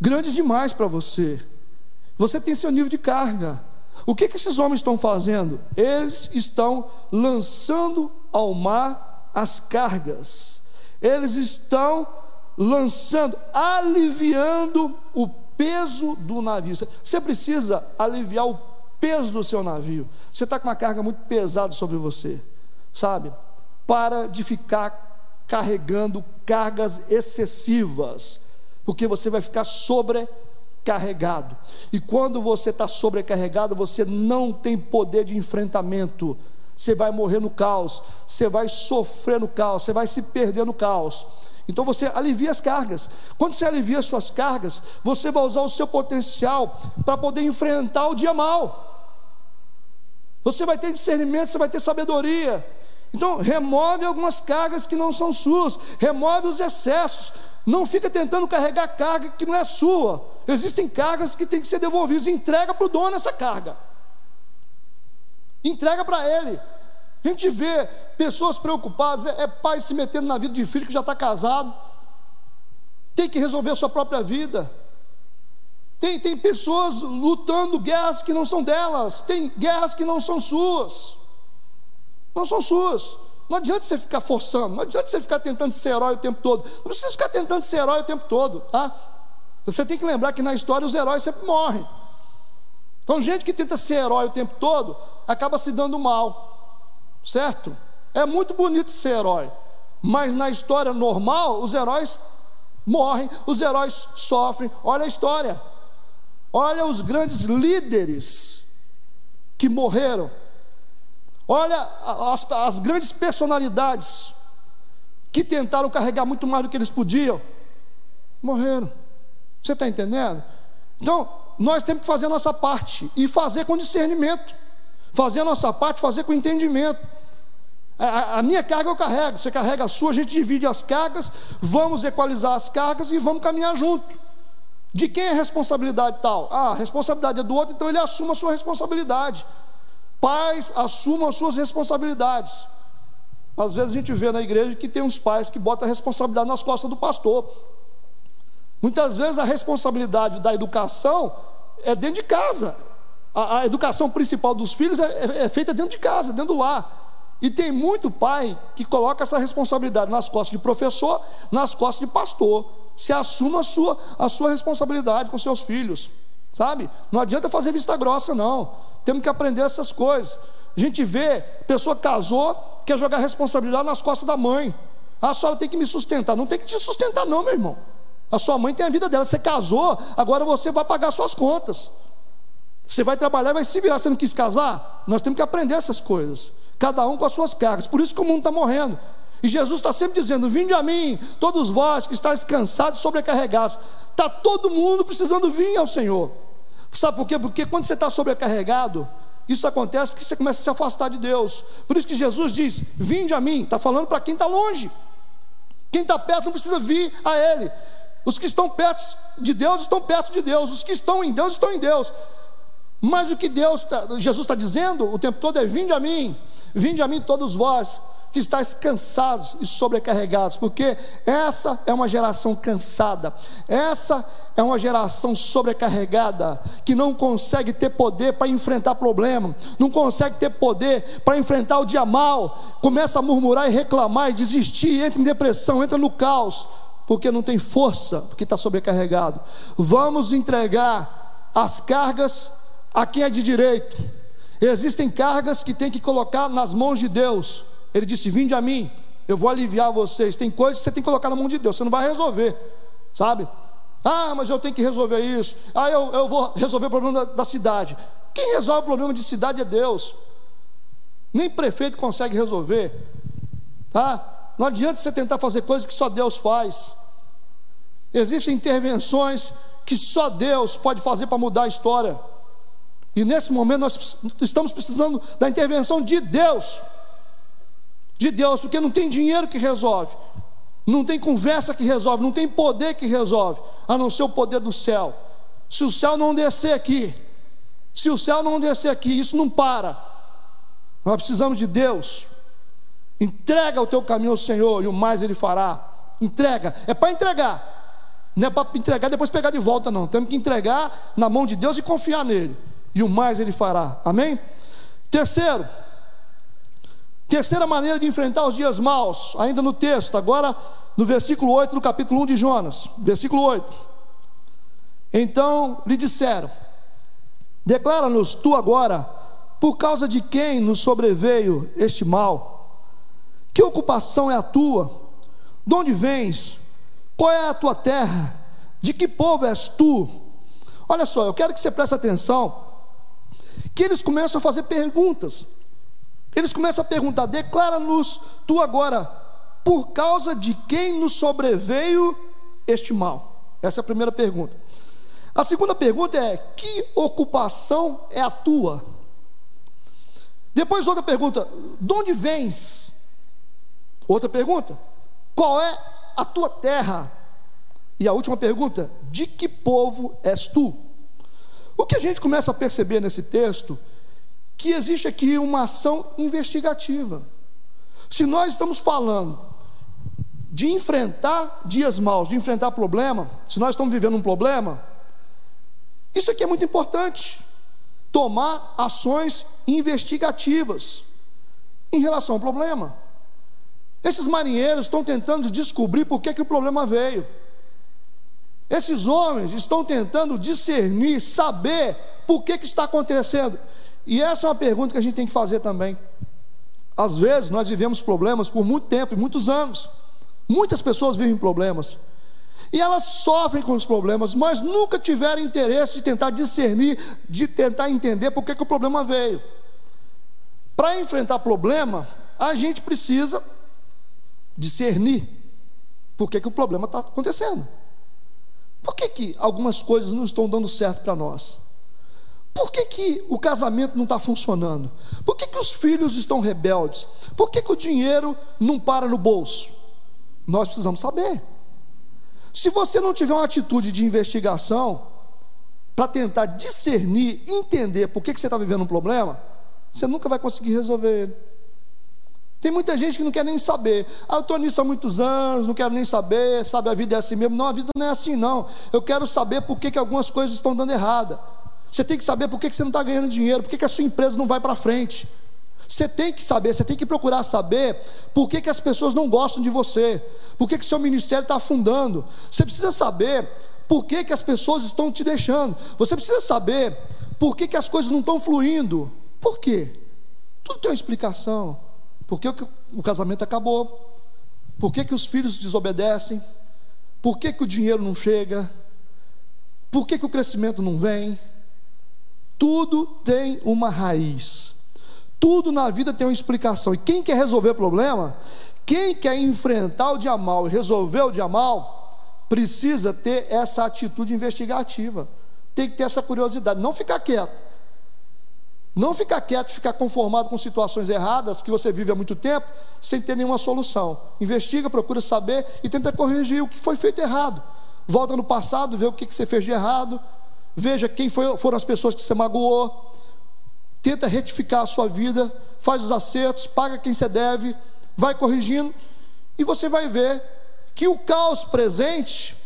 grandes demais para você. Você tem seu nível de carga. O que, que esses homens estão fazendo? Eles estão lançando ao mar as cargas, eles estão lançando, aliviando o peso do navio. Você precisa aliviar o peso do seu navio. Você está com uma carga muito pesada sobre você, sabe? Para de ficar carregando cargas excessivas, porque você vai ficar sobre carregado. E quando você está sobrecarregado, você não tem poder de enfrentamento. Você vai morrer no caos, você vai sofrer no caos, você vai se perder no caos. Então você alivia as cargas. Quando você alivia as suas cargas, você vai usar o seu potencial para poder enfrentar o dia mal. Você vai ter discernimento, você vai ter sabedoria. Então, remove algumas cargas que não são suas, remove os excessos. Não fica tentando carregar carga que não é sua. Existem cargas que têm que ser devolvidas. Entrega para o dono essa carga. Entrega para ele. A gente vê pessoas preocupadas, é, é pai se metendo na vida de filho que já está casado, tem que resolver a sua própria vida. Tem, tem pessoas lutando guerras que não são delas, tem guerras que não são suas. Não são suas. Não adianta você ficar forçando, não adianta você ficar tentando ser herói o tempo todo. Não precisa ficar tentando ser herói o tempo todo, tá? Você tem que lembrar que na história os heróis sempre morrem. Então, gente que tenta ser herói o tempo todo, acaba se dando mal, certo? É muito bonito ser herói, mas na história normal, os heróis morrem, os heróis sofrem. Olha a história, olha os grandes líderes que morreram, olha as, as grandes personalidades que tentaram carregar muito mais do que eles podiam, morreram. Você está entendendo? Então, nós temos que fazer a nossa parte e fazer com discernimento. Fazer a nossa parte, fazer com entendimento. A, a, minha carga eu carrego, você carrega a sua, a gente divide as cargas, vamos equalizar as cargas e vamos caminhar junto. De quem é a responsabilidade tal? Ah, a responsabilidade é do outro, então ele assuma a sua responsabilidade. Pais assumam as suas responsabilidades. Às vezes a gente vê na igreja que tem uns pais que botam a responsabilidade nas costas do pastor. Muitas vezes a responsabilidade da educação é dentro de casa. A, a educação principal dos filhos é, é, é, feita dentro de casa, dentro do lar. E tem muito pai que coloca essa responsabilidade nas costas de professor, nas costas de pastor. Se assuma a sua, a sua responsabilidade com seus filhos, sabe? Não adianta fazer vista grossa, não. Temos que aprender essas coisas. A gente vê, pessoa casou, quer jogar responsabilidade nas costas da mãe. Ah, a senhora tem que me sustentar. Não tem que te sustentar, não, meu irmão. A sua mãe tem a vida dela. Você casou, agora você vai pagar suas contas. Você vai trabalhar, vai se virar. Você não quis casar? Nós temos que aprender essas coisas cada um com as suas cargas. Por isso que o mundo está morrendo. E Jesus está sempre dizendo: Vinde a mim, todos vós que estáis cansados e sobrecarregados. Está todo mundo precisando vir ao Senhor. Sabe por quê? Porque quando você está sobrecarregado, isso acontece porque você começa a se afastar de Deus. Por isso que Jesus diz: Vinde a mim. Está falando para quem está longe. Quem está perto não precisa vir a Ele. Os que estão perto de Deus estão perto de Deus. Os que estão em Deus estão em Deus. Mas o que Deus, tá, Jesus está dizendo o tempo todo é: Vinde a mim. Vinde a mim todos vós que estáis cansados e sobrecarregados, porque essa é uma geração cansada, essa é uma geração sobrecarregada, que não consegue ter poder para enfrentar problema, não consegue ter poder para enfrentar o dia mal, começa a murmurar e reclamar e desistir, entra em depressão, entra no caos, porque não tem força, porque está sobrecarregado. Vamos entregar as cargas a quem é de direito Existem cargas que tem que colocar nas mãos de Deus. Ele disse: Vinde a mim, eu vou aliviar vocês. Tem coisas que você tem que colocar na mão de Deus, você não vai resolver, sabe? Ah, mas eu tenho que resolver isso. Ah, eu, eu vou resolver o problema da, da cidade. Quem resolve o problema de cidade é Deus. Nem prefeito consegue resolver, tá? Não adianta você tentar fazer coisas que só Deus faz. Existem intervenções que só Deus pode fazer para mudar a história. E nesse momento nós estamos precisando da intervenção de Deus. De Deus, porque não tem dinheiro que resolve, não tem conversa que resolve, não tem poder que resolve, a não ser o poder do céu. Se o céu não descer aqui, se o céu não descer aqui, isso não para. Nós precisamos de Deus. Entrega o teu caminho ao Senhor e o mais Ele fará. Entrega, é para entregar, não é para entregar depois pegar de volta, não. Temos que entregar na mão de Deus e confiar nele e o mais ele fará. Amém? Terceiro, terceira maneira de enfrentar os dias maus, ainda no texto, agora no versículo 8 do capítulo 1 de Jonas, versículo 8. Então lhe disseram: Declara-nos tu agora, por causa de quem nos sobreveio este mal? Que ocupação é a tua? De onde vens? Qual é a tua terra? De que povo és tu? Olha só, eu quero que você preste atenção que eles começam a fazer perguntas. Eles começam a perguntar: declara-nos tu agora, por causa de quem nos sobreveio este mal? Essa é a primeira pergunta. A segunda pergunta é: que ocupação é a tua? Depois, outra pergunta: de onde vens? Outra pergunta: qual é a tua terra? E a última pergunta: de que povo és tu? O que a gente começa a perceber nesse texto, que existe aqui uma ação investigativa. Se nós estamos falando de enfrentar dias maus, de enfrentar problema, se nós estamos vivendo um problema, isso aqui é muito importante. Tomar ações investigativas em relação ao problema. Esses marinheiros estão tentando descobrir por que, que o problema veio. Esses homens estão tentando discernir, saber por que, que está acontecendo. E essa é uma pergunta que a gente tem que fazer também. Às vezes nós vivemos problemas por muito tempo, muitos anos. Muitas pessoas vivem problemas. E elas sofrem com os problemas, mas nunca tiveram interesse de tentar discernir, de tentar entender por que, que o problema veio. Para enfrentar problema, a gente precisa discernir por que, que o problema está acontecendo. Por que, que algumas coisas não estão dando certo para nós? Por que, que o casamento não está funcionando? Por que, que os filhos estão rebeldes? Por que, que o dinheiro não para no bolso? Nós precisamos saber. Se você não tiver uma atitude de investigação, para tentar discernir, entender por que, que você está vivendo um problema, você nunca vai conseguir resolver ele. Tem muita gente que não quer nem saber. Ah, eu estou nisso há muitos anos, não quero nem saber, sabe, a vida é assim mesmo. Não, a vida não é assim, não. Eu quero saber por que, que algumas coisas estão dando errada. Você tem que saber por que, você não está ganhando dinheiro, por que, a sua empresa não vai para frente. Você tem que saber, você tem que procurar saber por que, que as pessoas não gostam de você, por que, que seu ministério está afundando. Você precisa saber por que, que as pessoas estão te deixando. Você precisa saber por que, que as coisas não estão fluindo. Por quê? Tudo tem uma explicação. Por que o casamento acabou? Por que, que os filhos desobedecem? Por que, que o dinheiro não chega? Por que, que o crescimento não vem? Tudo tem uma raiz. Tudo na vida tem uma explicação. E quem quer resolver o problema, quem quer enfrentar o dia mal resolver o dia mal, precisa ter essa atitude investigativa. Tem que ter essa curiosidade. Não ficar quieto. Não ficar quieto, ficar conformado com situações erradas que você vive há muito tempo, sem ter nenhuma solução. Investiga, procura saber e tenta corrigir o que foi feito errado. Volta no passado, vê o que você fez de errado, veja quem foi, foram as pessoas que você magoou, tenta retificar a sua vida, faz os acertos, paga quem você deve, vai corrigindo, e você vai ver que o caos presente,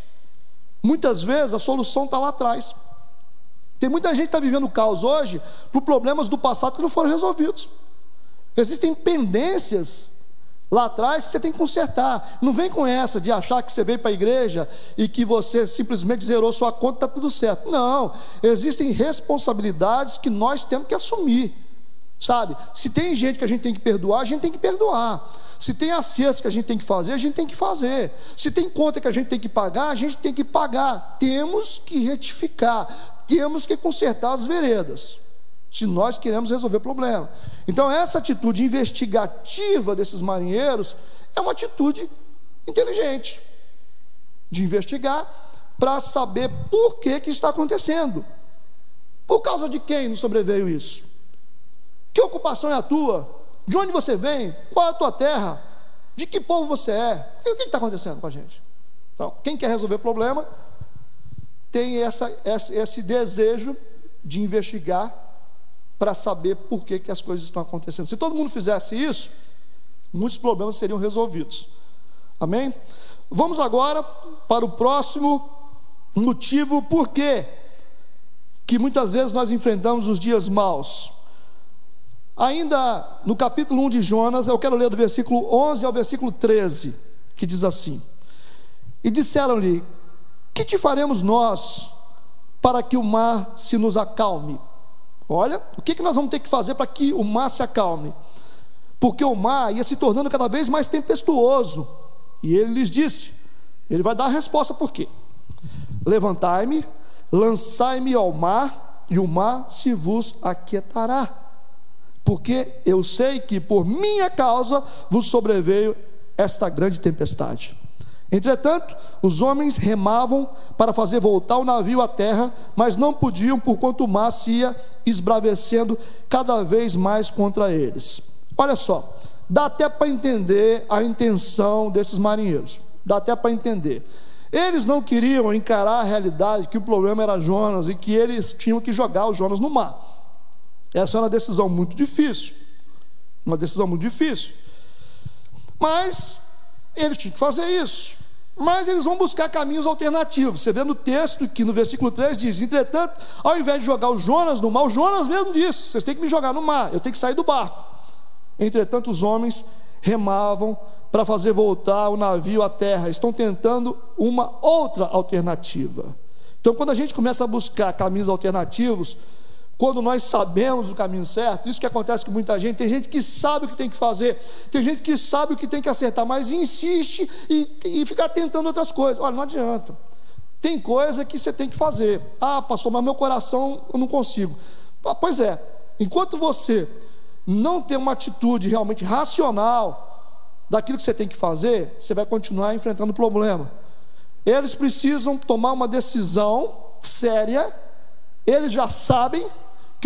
muitas vezes a solução está lá atrás. Tem muita gente que está vivendo caos hoje por problemas do passado que não foram resolvidos. Existem pendências lá atrás que você tem que consertar. Não vem com essa de achar que você veio para a igreja e que você simplesmente zerou sua conta e está tudo certo. Não, existem responsabilidades que nós temos que assumir. Sabe? Se tem gente que a gente tem que perdoar, a gente tem que perdoar. Se tem acertos que a gente tem que fazer, a gente tem que fazer. Se tem conta que a gente tem que pagar, a gente tem que pagar. Temos que retificar, temos que consertar as veredas se nós queremos resolver o problema. Então, essa atitude investigativa desses marinheiros é uma atitude inteligente de investigar para saber por que, que está acontecendo. Por causa de quem nos sobreveio isso? Que ocupação é a tua? De onde você vem? Qual é a tua terra? De que povo você é? E o que está acontecendo com a gente? Então, quem quer resolver o problema tem essa, esse desejo de investigar para saber por que, que as coisas estão acontecendo. Se todo mundo fizesse isso, muitos problemas seriam resolvidos. Amém? Vamos agora para o próximo motivo por quê que muitas vezes nós enfrentamos os dias maus. Ainda no capítulo 1 de Jonas, eu quero ler do versículo 11 ao versículo 13, que diz assim: E disseram-lhe: Que te faremos nós para que o mar se nos acalme? Olha, o que, que nós vamos ter que fazer para que o mar se acalme? Porque o mar ia se tornando cada vez mais tempestuoso. E ele lhes disse: ele vai dar a resposta por quê? Levantai-me, lançai-me ao mar, e o mar se vos aquietará. Porque eu sei que por minha causa vos sobreveio esta grande tempestade. Entretanto, os homens remavam para fazer voltar o navio à terra, mas não podiam, porquanto o mar se ia esbravecendo cada vez mais contra eles. Olha só, dá até para entender a intenção desses marinheiros, dá até para entender. Eles não queriam encarar a realidade que o problema era Jonas e que eles tinham que jogar o Jonas no mar. Essa é uma decisão muito difícil, uma decisão muito difícil. Mas eles tinham que fazer isso. Mas eles vão buscar caminhos alternativos. Você vê no texto que no versículo 3 diz: Entretanto, ao invés de jogar o Jonas no mar, o Jonas mesmo disse: Vocês têm que me jogar no mar, eu tenho que sair do barco. Entretanto, os homens remavam para fazer voltar o navio à terra, estão tentando uma outra alternativa. Então, quando a gente começa a buscar caminhos alternativos, quando nós sabemos o caminho certo, isso que acontece com muita gente, tem gente que sabe o que tem que fazer, tem gente que sabe o que tem que acertar, mas insiste e, e fica tentando outras coisas. Olha, não adianta. Tem coisa que você tem que fazer. Ah, pastor, mas meu coração eu não consigo. Ah, pois é, enquanto você não tem uma atitude realmente racional daquilo que você tem que fazer, você vai continuar enfrentando o problema. Eles precisam tomar uma decisão séria, eles já sabem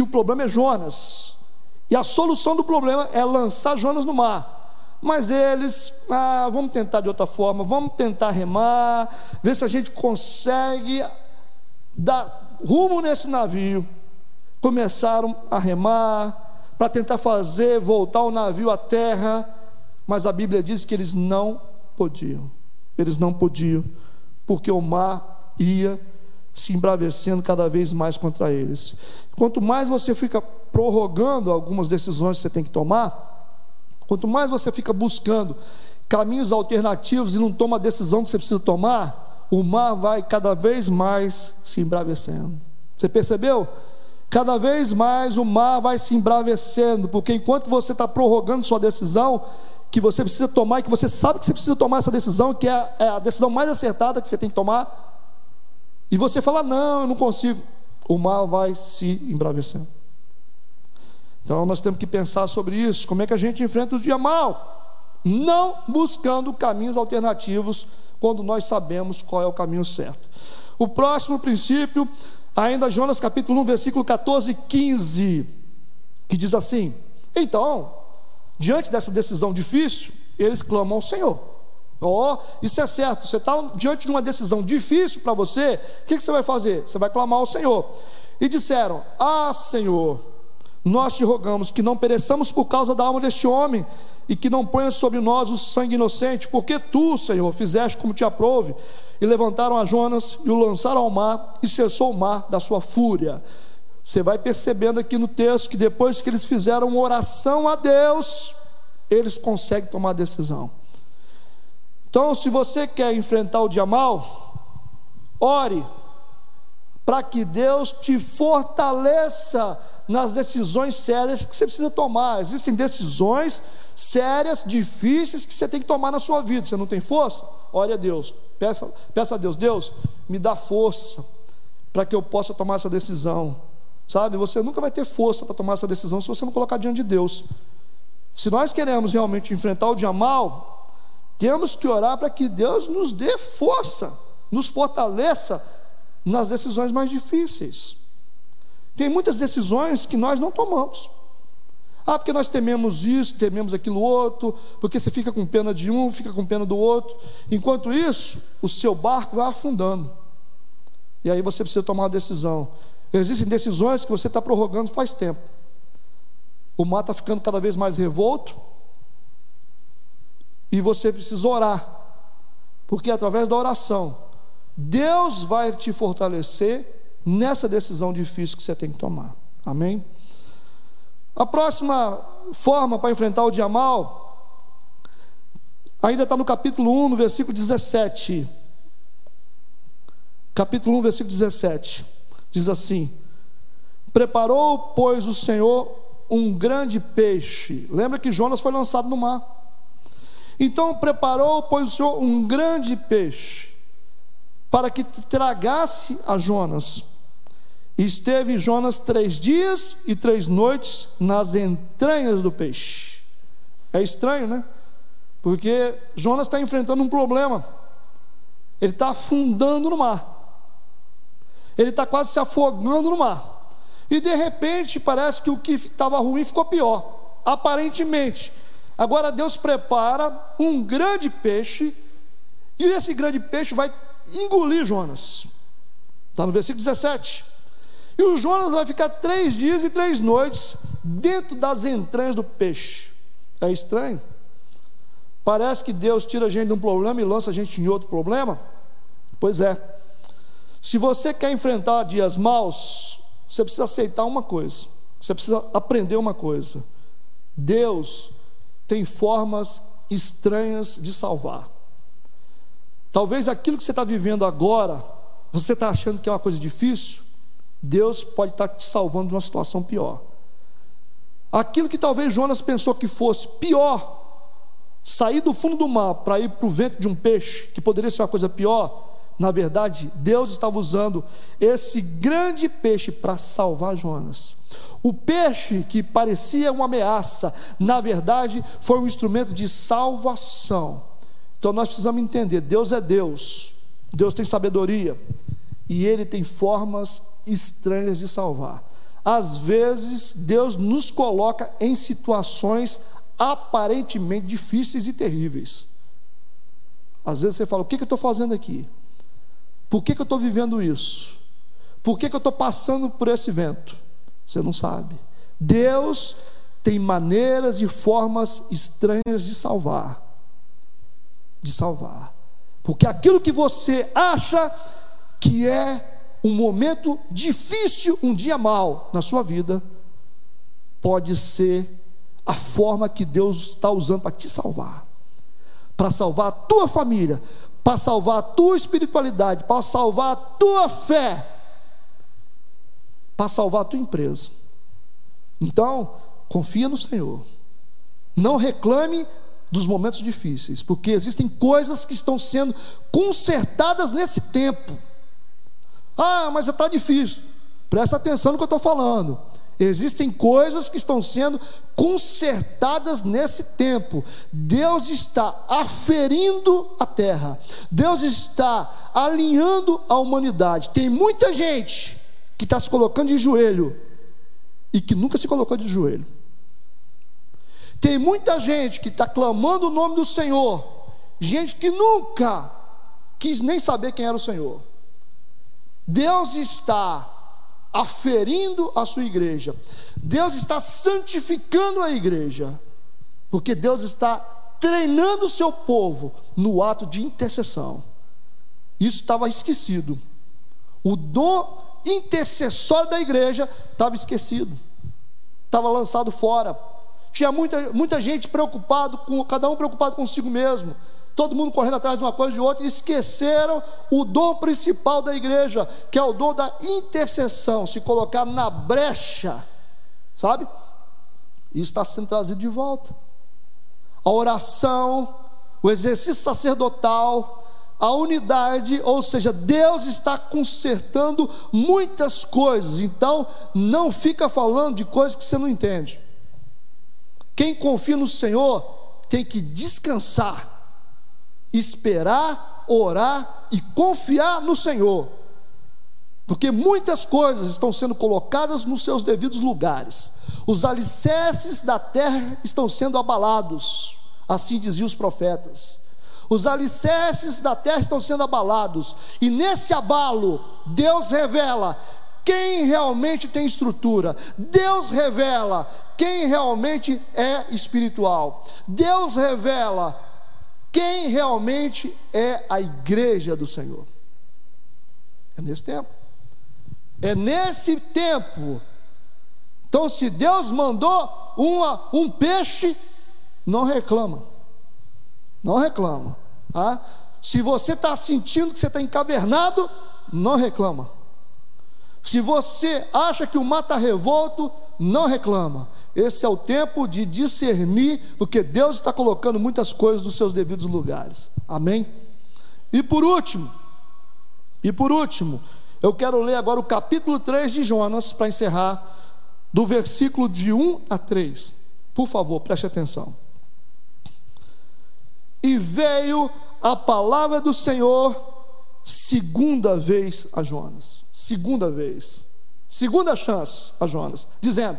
que o problema é Jonas. E a solução do problema é lançar Jonas no mar. Mas eles, ah, vamos tentar de outra forma, vamos tentar remar, ver se a gente consegue dar rumo nesse navio. Começaram a remar para tentar fazer voltar o navio à terra, mas a Bíblia diz que eles não podiam. Eles não podiam, porque o mar ia se embravecendo cada vez mais contra eles. Quanto mais você fica prorrogando algumas decisões que você tem que tomar, quanto mais você fica buscando caminhos alternativos e não toma a decisão que você precisa tomar, o mar vai cada vez mais se embravecendo. Você percebeu? Cada vez mais o mar vai se embravecendo, porque enquanto você está prorrogando sua decisão, que você precisa tomar e que você sabe que você precisa tomar essa decisão, que é, é a decisão mais acertada que você tem que tomar, e você fala: Não, eu não consigo, o mar vai se embravecendo. Então nós temos que pensar sobre isso, como é que a gente enfrenta o dia mal, não buscando caminhos alternativos quando nós sabemos qual é o caminho certo. O próximo princípio Ainda Jonas capítulo 1, versículo 14 e 15, que diz assim: Então, diante dessa decisão difícil, eles clamam ao Senhor. Ó, oh, isso é certo, você está diante de uma decisão difícil para você, o que, que você vai fazer? Você vai clamar ao Senhor. E disseram: Ah, Senhor, nós te rogamos que não pereçamos por causa da alma deste homem, e que não ponha sobre nós o sangue inocente, porque tu, Senhor, fizeste como te aprouve e levantaram a Jonas e o lançaram ao mar, e cessou o mar da sua fúria. Você vai percebendo aqui no texto que depois que eles fizeram oração a Deus, eles conseguem tomar decisão. Então, se você quer enfrentar o dia mal, ore para que Deus te fortaleça nas decisões sérias que você precisa tomar. Existem decisões sérias, difíceis que você tem que tomar na sua vida. Você não tem força? Ore a Deus. Peça, peça a Deus, Deus, me dá força para que eu possa tomar essa decisão. Sabe, você nunca vai ter força para tomar essa decisão se você não colocar diante de Deus. Se nós queremos realmente enfrentar o dia mal, temos que orar para que Deus nos dê força, nos fortaleça nas decisões mais difíceis. Tem muitas decisões que nós não tomamos. Ah, porque nós tememos isso, tememos aquilo outro, porque você fica com pena de um, fica com pena do outro. Enquanto isso, o seu barco vai afundando. E aí você precisa tomar uma decisão. Existem decisões que você está prorrogando faz tempo. O mar está ficando cada vez mais revolto. E você precisa orar. Porque através da oração, Deus vai te fortalecer nessa decisão difícil que você tem que tomar. Amém? A próxima forma para enfrentar o dia mal, ainda está no capítulo 1, no versículo 17. Capítulo 1, versículo 17. Diz assim: Preparou, pois, o Senhor um grande peixe. Lembra que Jonas foi lançado no mar. Então preparou, pois, o Senhor um grande peixe, para que tragasse a Jonas. Esteve Jonas três dias e três noites nas entranhas do peixe. É estranho, né? Porque Jonas está enfrentando um problema. Ele está afundando no mar. Ele está quase se afogando no mar. E de repente parece que o que estava ruim ficou pior. Aparentemente. Agora Deus prepara um grande peixe. E esse grande peixe vai engolir Jonas. Está no versículo 17. E o Jonas vai ficar três dias e três noites dentro das entranhas do peixe. É estranho? Parece que Deus tira a gente de um problema e lança a gente em outro problema? Pois é. Se você quer enfrentar dias maus, você precisa aceitar uma coisa. Você precisa aprender uma coisa. Deus tem formas estranhas de salvar. Talvez aquilo que você está vivendo agora, você está achando que é uma coisa difícil, Deus pode estar te salvando de uma situação pior. Aquilo que talvez Jonas pensou que fosse pior, sair do fundo do mar para ir para o ventre de um peixe, que poderia ser uma coisa pior, na verdade, Deus estava usando esse grande peixe para salvar Jonas. O peixe que parecia uma ameaça, na verdade, foi um instrumento de salvação. Então nós precisamos entender: Deus é Deus, Deus tem sabedoria, e Ele tem formas estranhas de salvar. Às vezes, Deus nos coloca em situações aparentemente difíceis e terríveis. Às vezes você fala: o que, que eu estou fazendo aqui? Por que, que eu estou vivendo isso? Por que, que eu estou passando por esse vento? Você não sabe. Deus tem maneiras e formas estranhas de salvar. De salvar. Porque aquilo que você acha que é um momento difícil, um dia mal na sua vida, pode ser a forma que Deus está usando para te salvar, para salvar a tua família, para salvar a tua espiritualidade, para salvar a tua fé, para salvar a tua empresa. Então, confia no Senhor. Não reclame dos momentos difíceis, porque existem coisas que estão sendo consertadas nesse tempo. Ah, mas está difícil. Presta atenção no que eu estou falando. Existem coisas que estão sendo consertadas nesse tempo. Deus está aferindo a terra. Deus está alinhando a humanidade. Tem muita gente que está se colocando de joelho e que nunca se colocou de joelho. Tem muita gente que está clamando o nome do Senhor, gente que nunca quis nem saber quem era o Senhor. Deus está aferindo a sua igreja. Deus está santificando a igreja, porque Deus está treinando o seu povo no ato de intercessão. Isso estava esquecido. O dom intercessório da igreja estava esquecido, estava lançado fora. Tinha muita, muita gente preocupado com cada um preocupado consigo mesmo todo mundo correndo atrás de uma coisa de outra, esqueceram o dom principal da igreja, que é o dom da intercessão, se colocar na brecha, sabe? Isso está sendo trazido de volta. A oração, o exercício sacerdotal, a unidade, ou seja, Deus está consertando muitas coisas, então não fica falando de coisas que você não entende. Quem confia no Senhor tem que descansar esperar, orar e confiar no Senhor. Porque muitas coisas estão sendo colocadas nos seus devidos lugares. Os alicerces da terra estão sendo abalados, assim diziam os profetas. Os alicerces da terra estão sendo abalados, e nesse abalo, Deus revela quem realmente tem estrutura. Deus revela quem realmente é espiritual. Deus revela quem realmente é a igreja do Senhor. É nesse tempo. É nesse tempo. Então, se Deus mandou uma, um peixe, não reclama. Não reclama. Tá? Se você está sentindo que você está encavernado, não reclama. Se você acha que o mar está revolto, não reclama. Esse é o tempo de discernir, porque Deus está colocando muitas coisas nos seus devidos lugares. Amém? E por último, e por último, eu quero ler agora o capítulo 3 de Jonas para encerrar, do versículo de 1 a 3. Por favor, preste atenção. E veio a palavra do Senhor segunda vez a Jonas. Segunda vez. Segunda chance a Jonas, dizendo: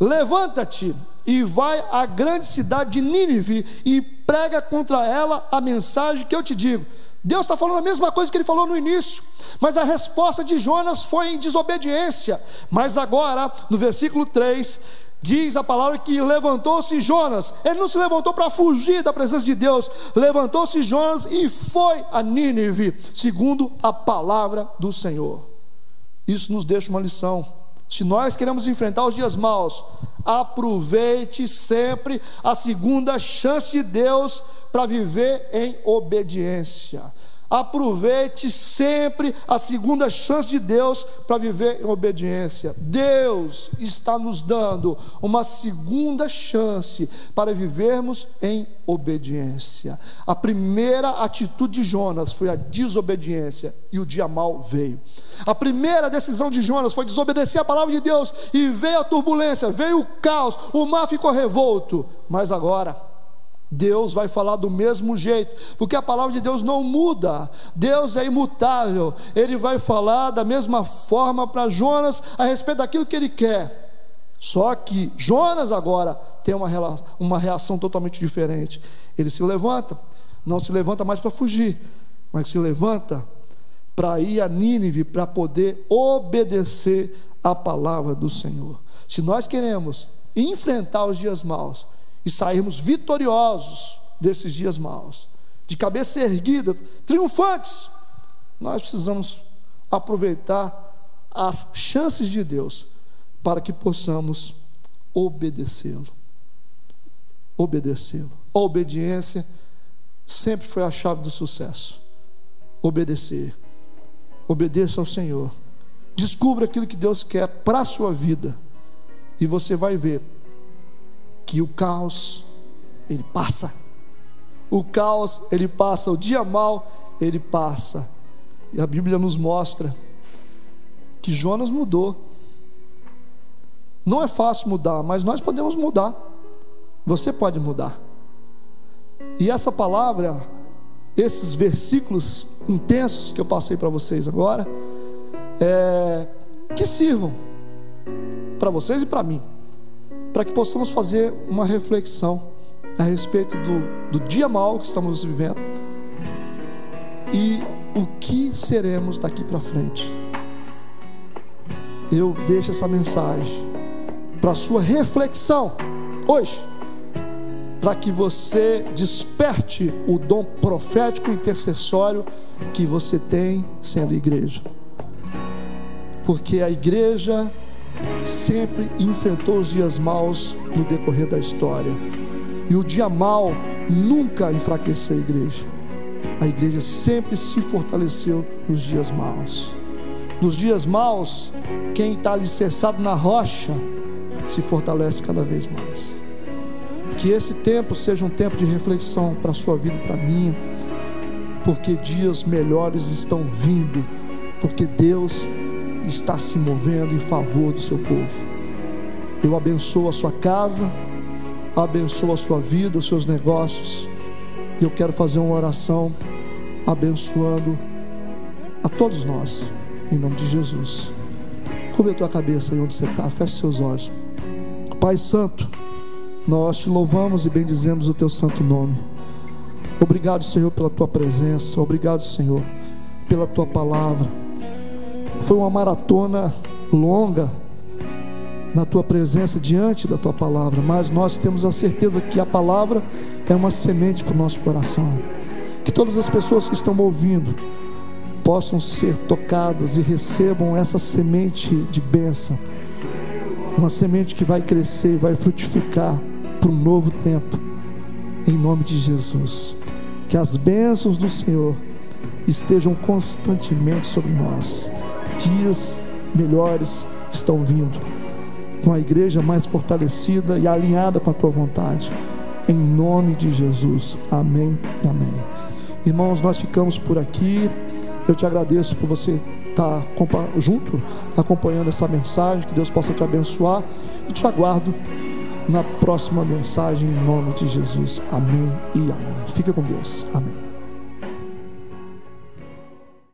Levanta-te e vai à grande cidade de Nínive e prega contra ela a mensagem que eu te digo. Deus está falando a mesma coisa que ele falou no início, mas a resposta de Jonas foi em desobediência. Mas agora, no versículo 3, diz a palavra que levantou-se Jonas. Ele não se levantou para fugir da presença de Deus, levantou-se Jonas e foi a Nínive, segundo a palavra do Senhor. Isso nos deixa uma lição. Se nós queremos enfrentar os dias maus, aproveite sempre a segunda chance de Deus para viver em obediência. Aproveite sempre a segunda chance de Deus para viver em obediência. Deus está nos dando uma segunda chance para vivermos em obediência. A primeira atitude de Jonas foi a desobediência e o dia mal veio. A primeira decisão de Jonas foi desobedecer a palavra de Deus e veio a turbulência, veio o caos, o mar ficou revolto. Mas agora, Deus vai falar do mesmo jeito, porque a palavra de Deus não muda, Deus é imutável, Ele vai falar da mesma forma para Jonas a respeito daquilo que ele quer. Só que Jonas agora tem uma, uma reação totalmente diferente. Ele se levanta, não se levanta mais para fugir, mas se levanta para ir a Nínive para poder obedecer a palavra do Senhor. Se nós queremos enfrentar os dias maus, e sairmos vitoriosos desses dias maus, de cabeça erguida, triunfantes, nós precisamos aproveitar as chances de Deus para que possamos obedecê-lo. Obedecê-lo. A obediência sempre foi a chave do sucesso. Obedecer. Obedeça ao Senhor. Descubra aquilo que Deus quer para a sua vida. E você vai ver que o caos, ele passa. O caos, ele passa. O dia mal, ele passa. E a Bíblia nos mostra que Jonas mudou. Não é fácil mudar, mas nós podemos mudar. Você pode mudar. E essa palavra, esses versículos intensos que eu passei para vocês agora, é, que sirvam para vocês e para mim, para que possamos fazer uma reflexão a respeito do, do dia mal que estamos vivendo e o que seremos daqui para frente. Eu deixo essa mensagem para sua reflexão hoje, para que você desperte o dom profético intercessório que você tem sendo igreja. Porque a igreja sempre enfrentou os dias maus no decorrer da história. E o dia mau nunca enfraqueceu a igreja. A igreja sempre se fortaleceu nos dias maus. Nos dias maus, quem está alicerçado na rocha se fortalece cada vez mais. Que esse tempo seja um tempo de reflexão para a sua vida e para a minha, porque dias melhores estão vindo, porque Deus está se movendo em favor do seu povo. Eu abençoo a sua casa, abençoo a sua vida, os seus negócios. E eu quero fazer uma oração abençoando a todos nós, em nome de Jesus. Curva a tua cabeça aí onde você está, feche seus olhos. Pai Santo, nós te louvamos e bendizemos o teu santo nome. Obrigado, Senhor, pela tua presença. Obrigado, Senhor, pela tua palavra. Foi uma maratona longa na tua presença, diante da tua palavra, mas nós temos a certeza que a palavra é uma semente para o nosso coração. Que todas as pessoas que estão ouvindo possam ser tocadas e recebam essa semente de bênção uma semente que vai crescer e vai frutificar para um novo tempo, em nome de Jesus. Que as bênçãos do Senhor estejam constantemente sobre nós. Dias melhores estão vindo, com a igreja mais fortalecida e alinhada com a tua vontade, em nome de Jesus. Amém e amém. Irmãos, nós ficamos por aqui. Eu te agradeço por você estar tá junto, acompanhando essa mensagem. Que Deus possa te abençoar. E te aguardo na próxima mensagem em nome de Jesus. Amém e amém. Fica com Deus. Amém.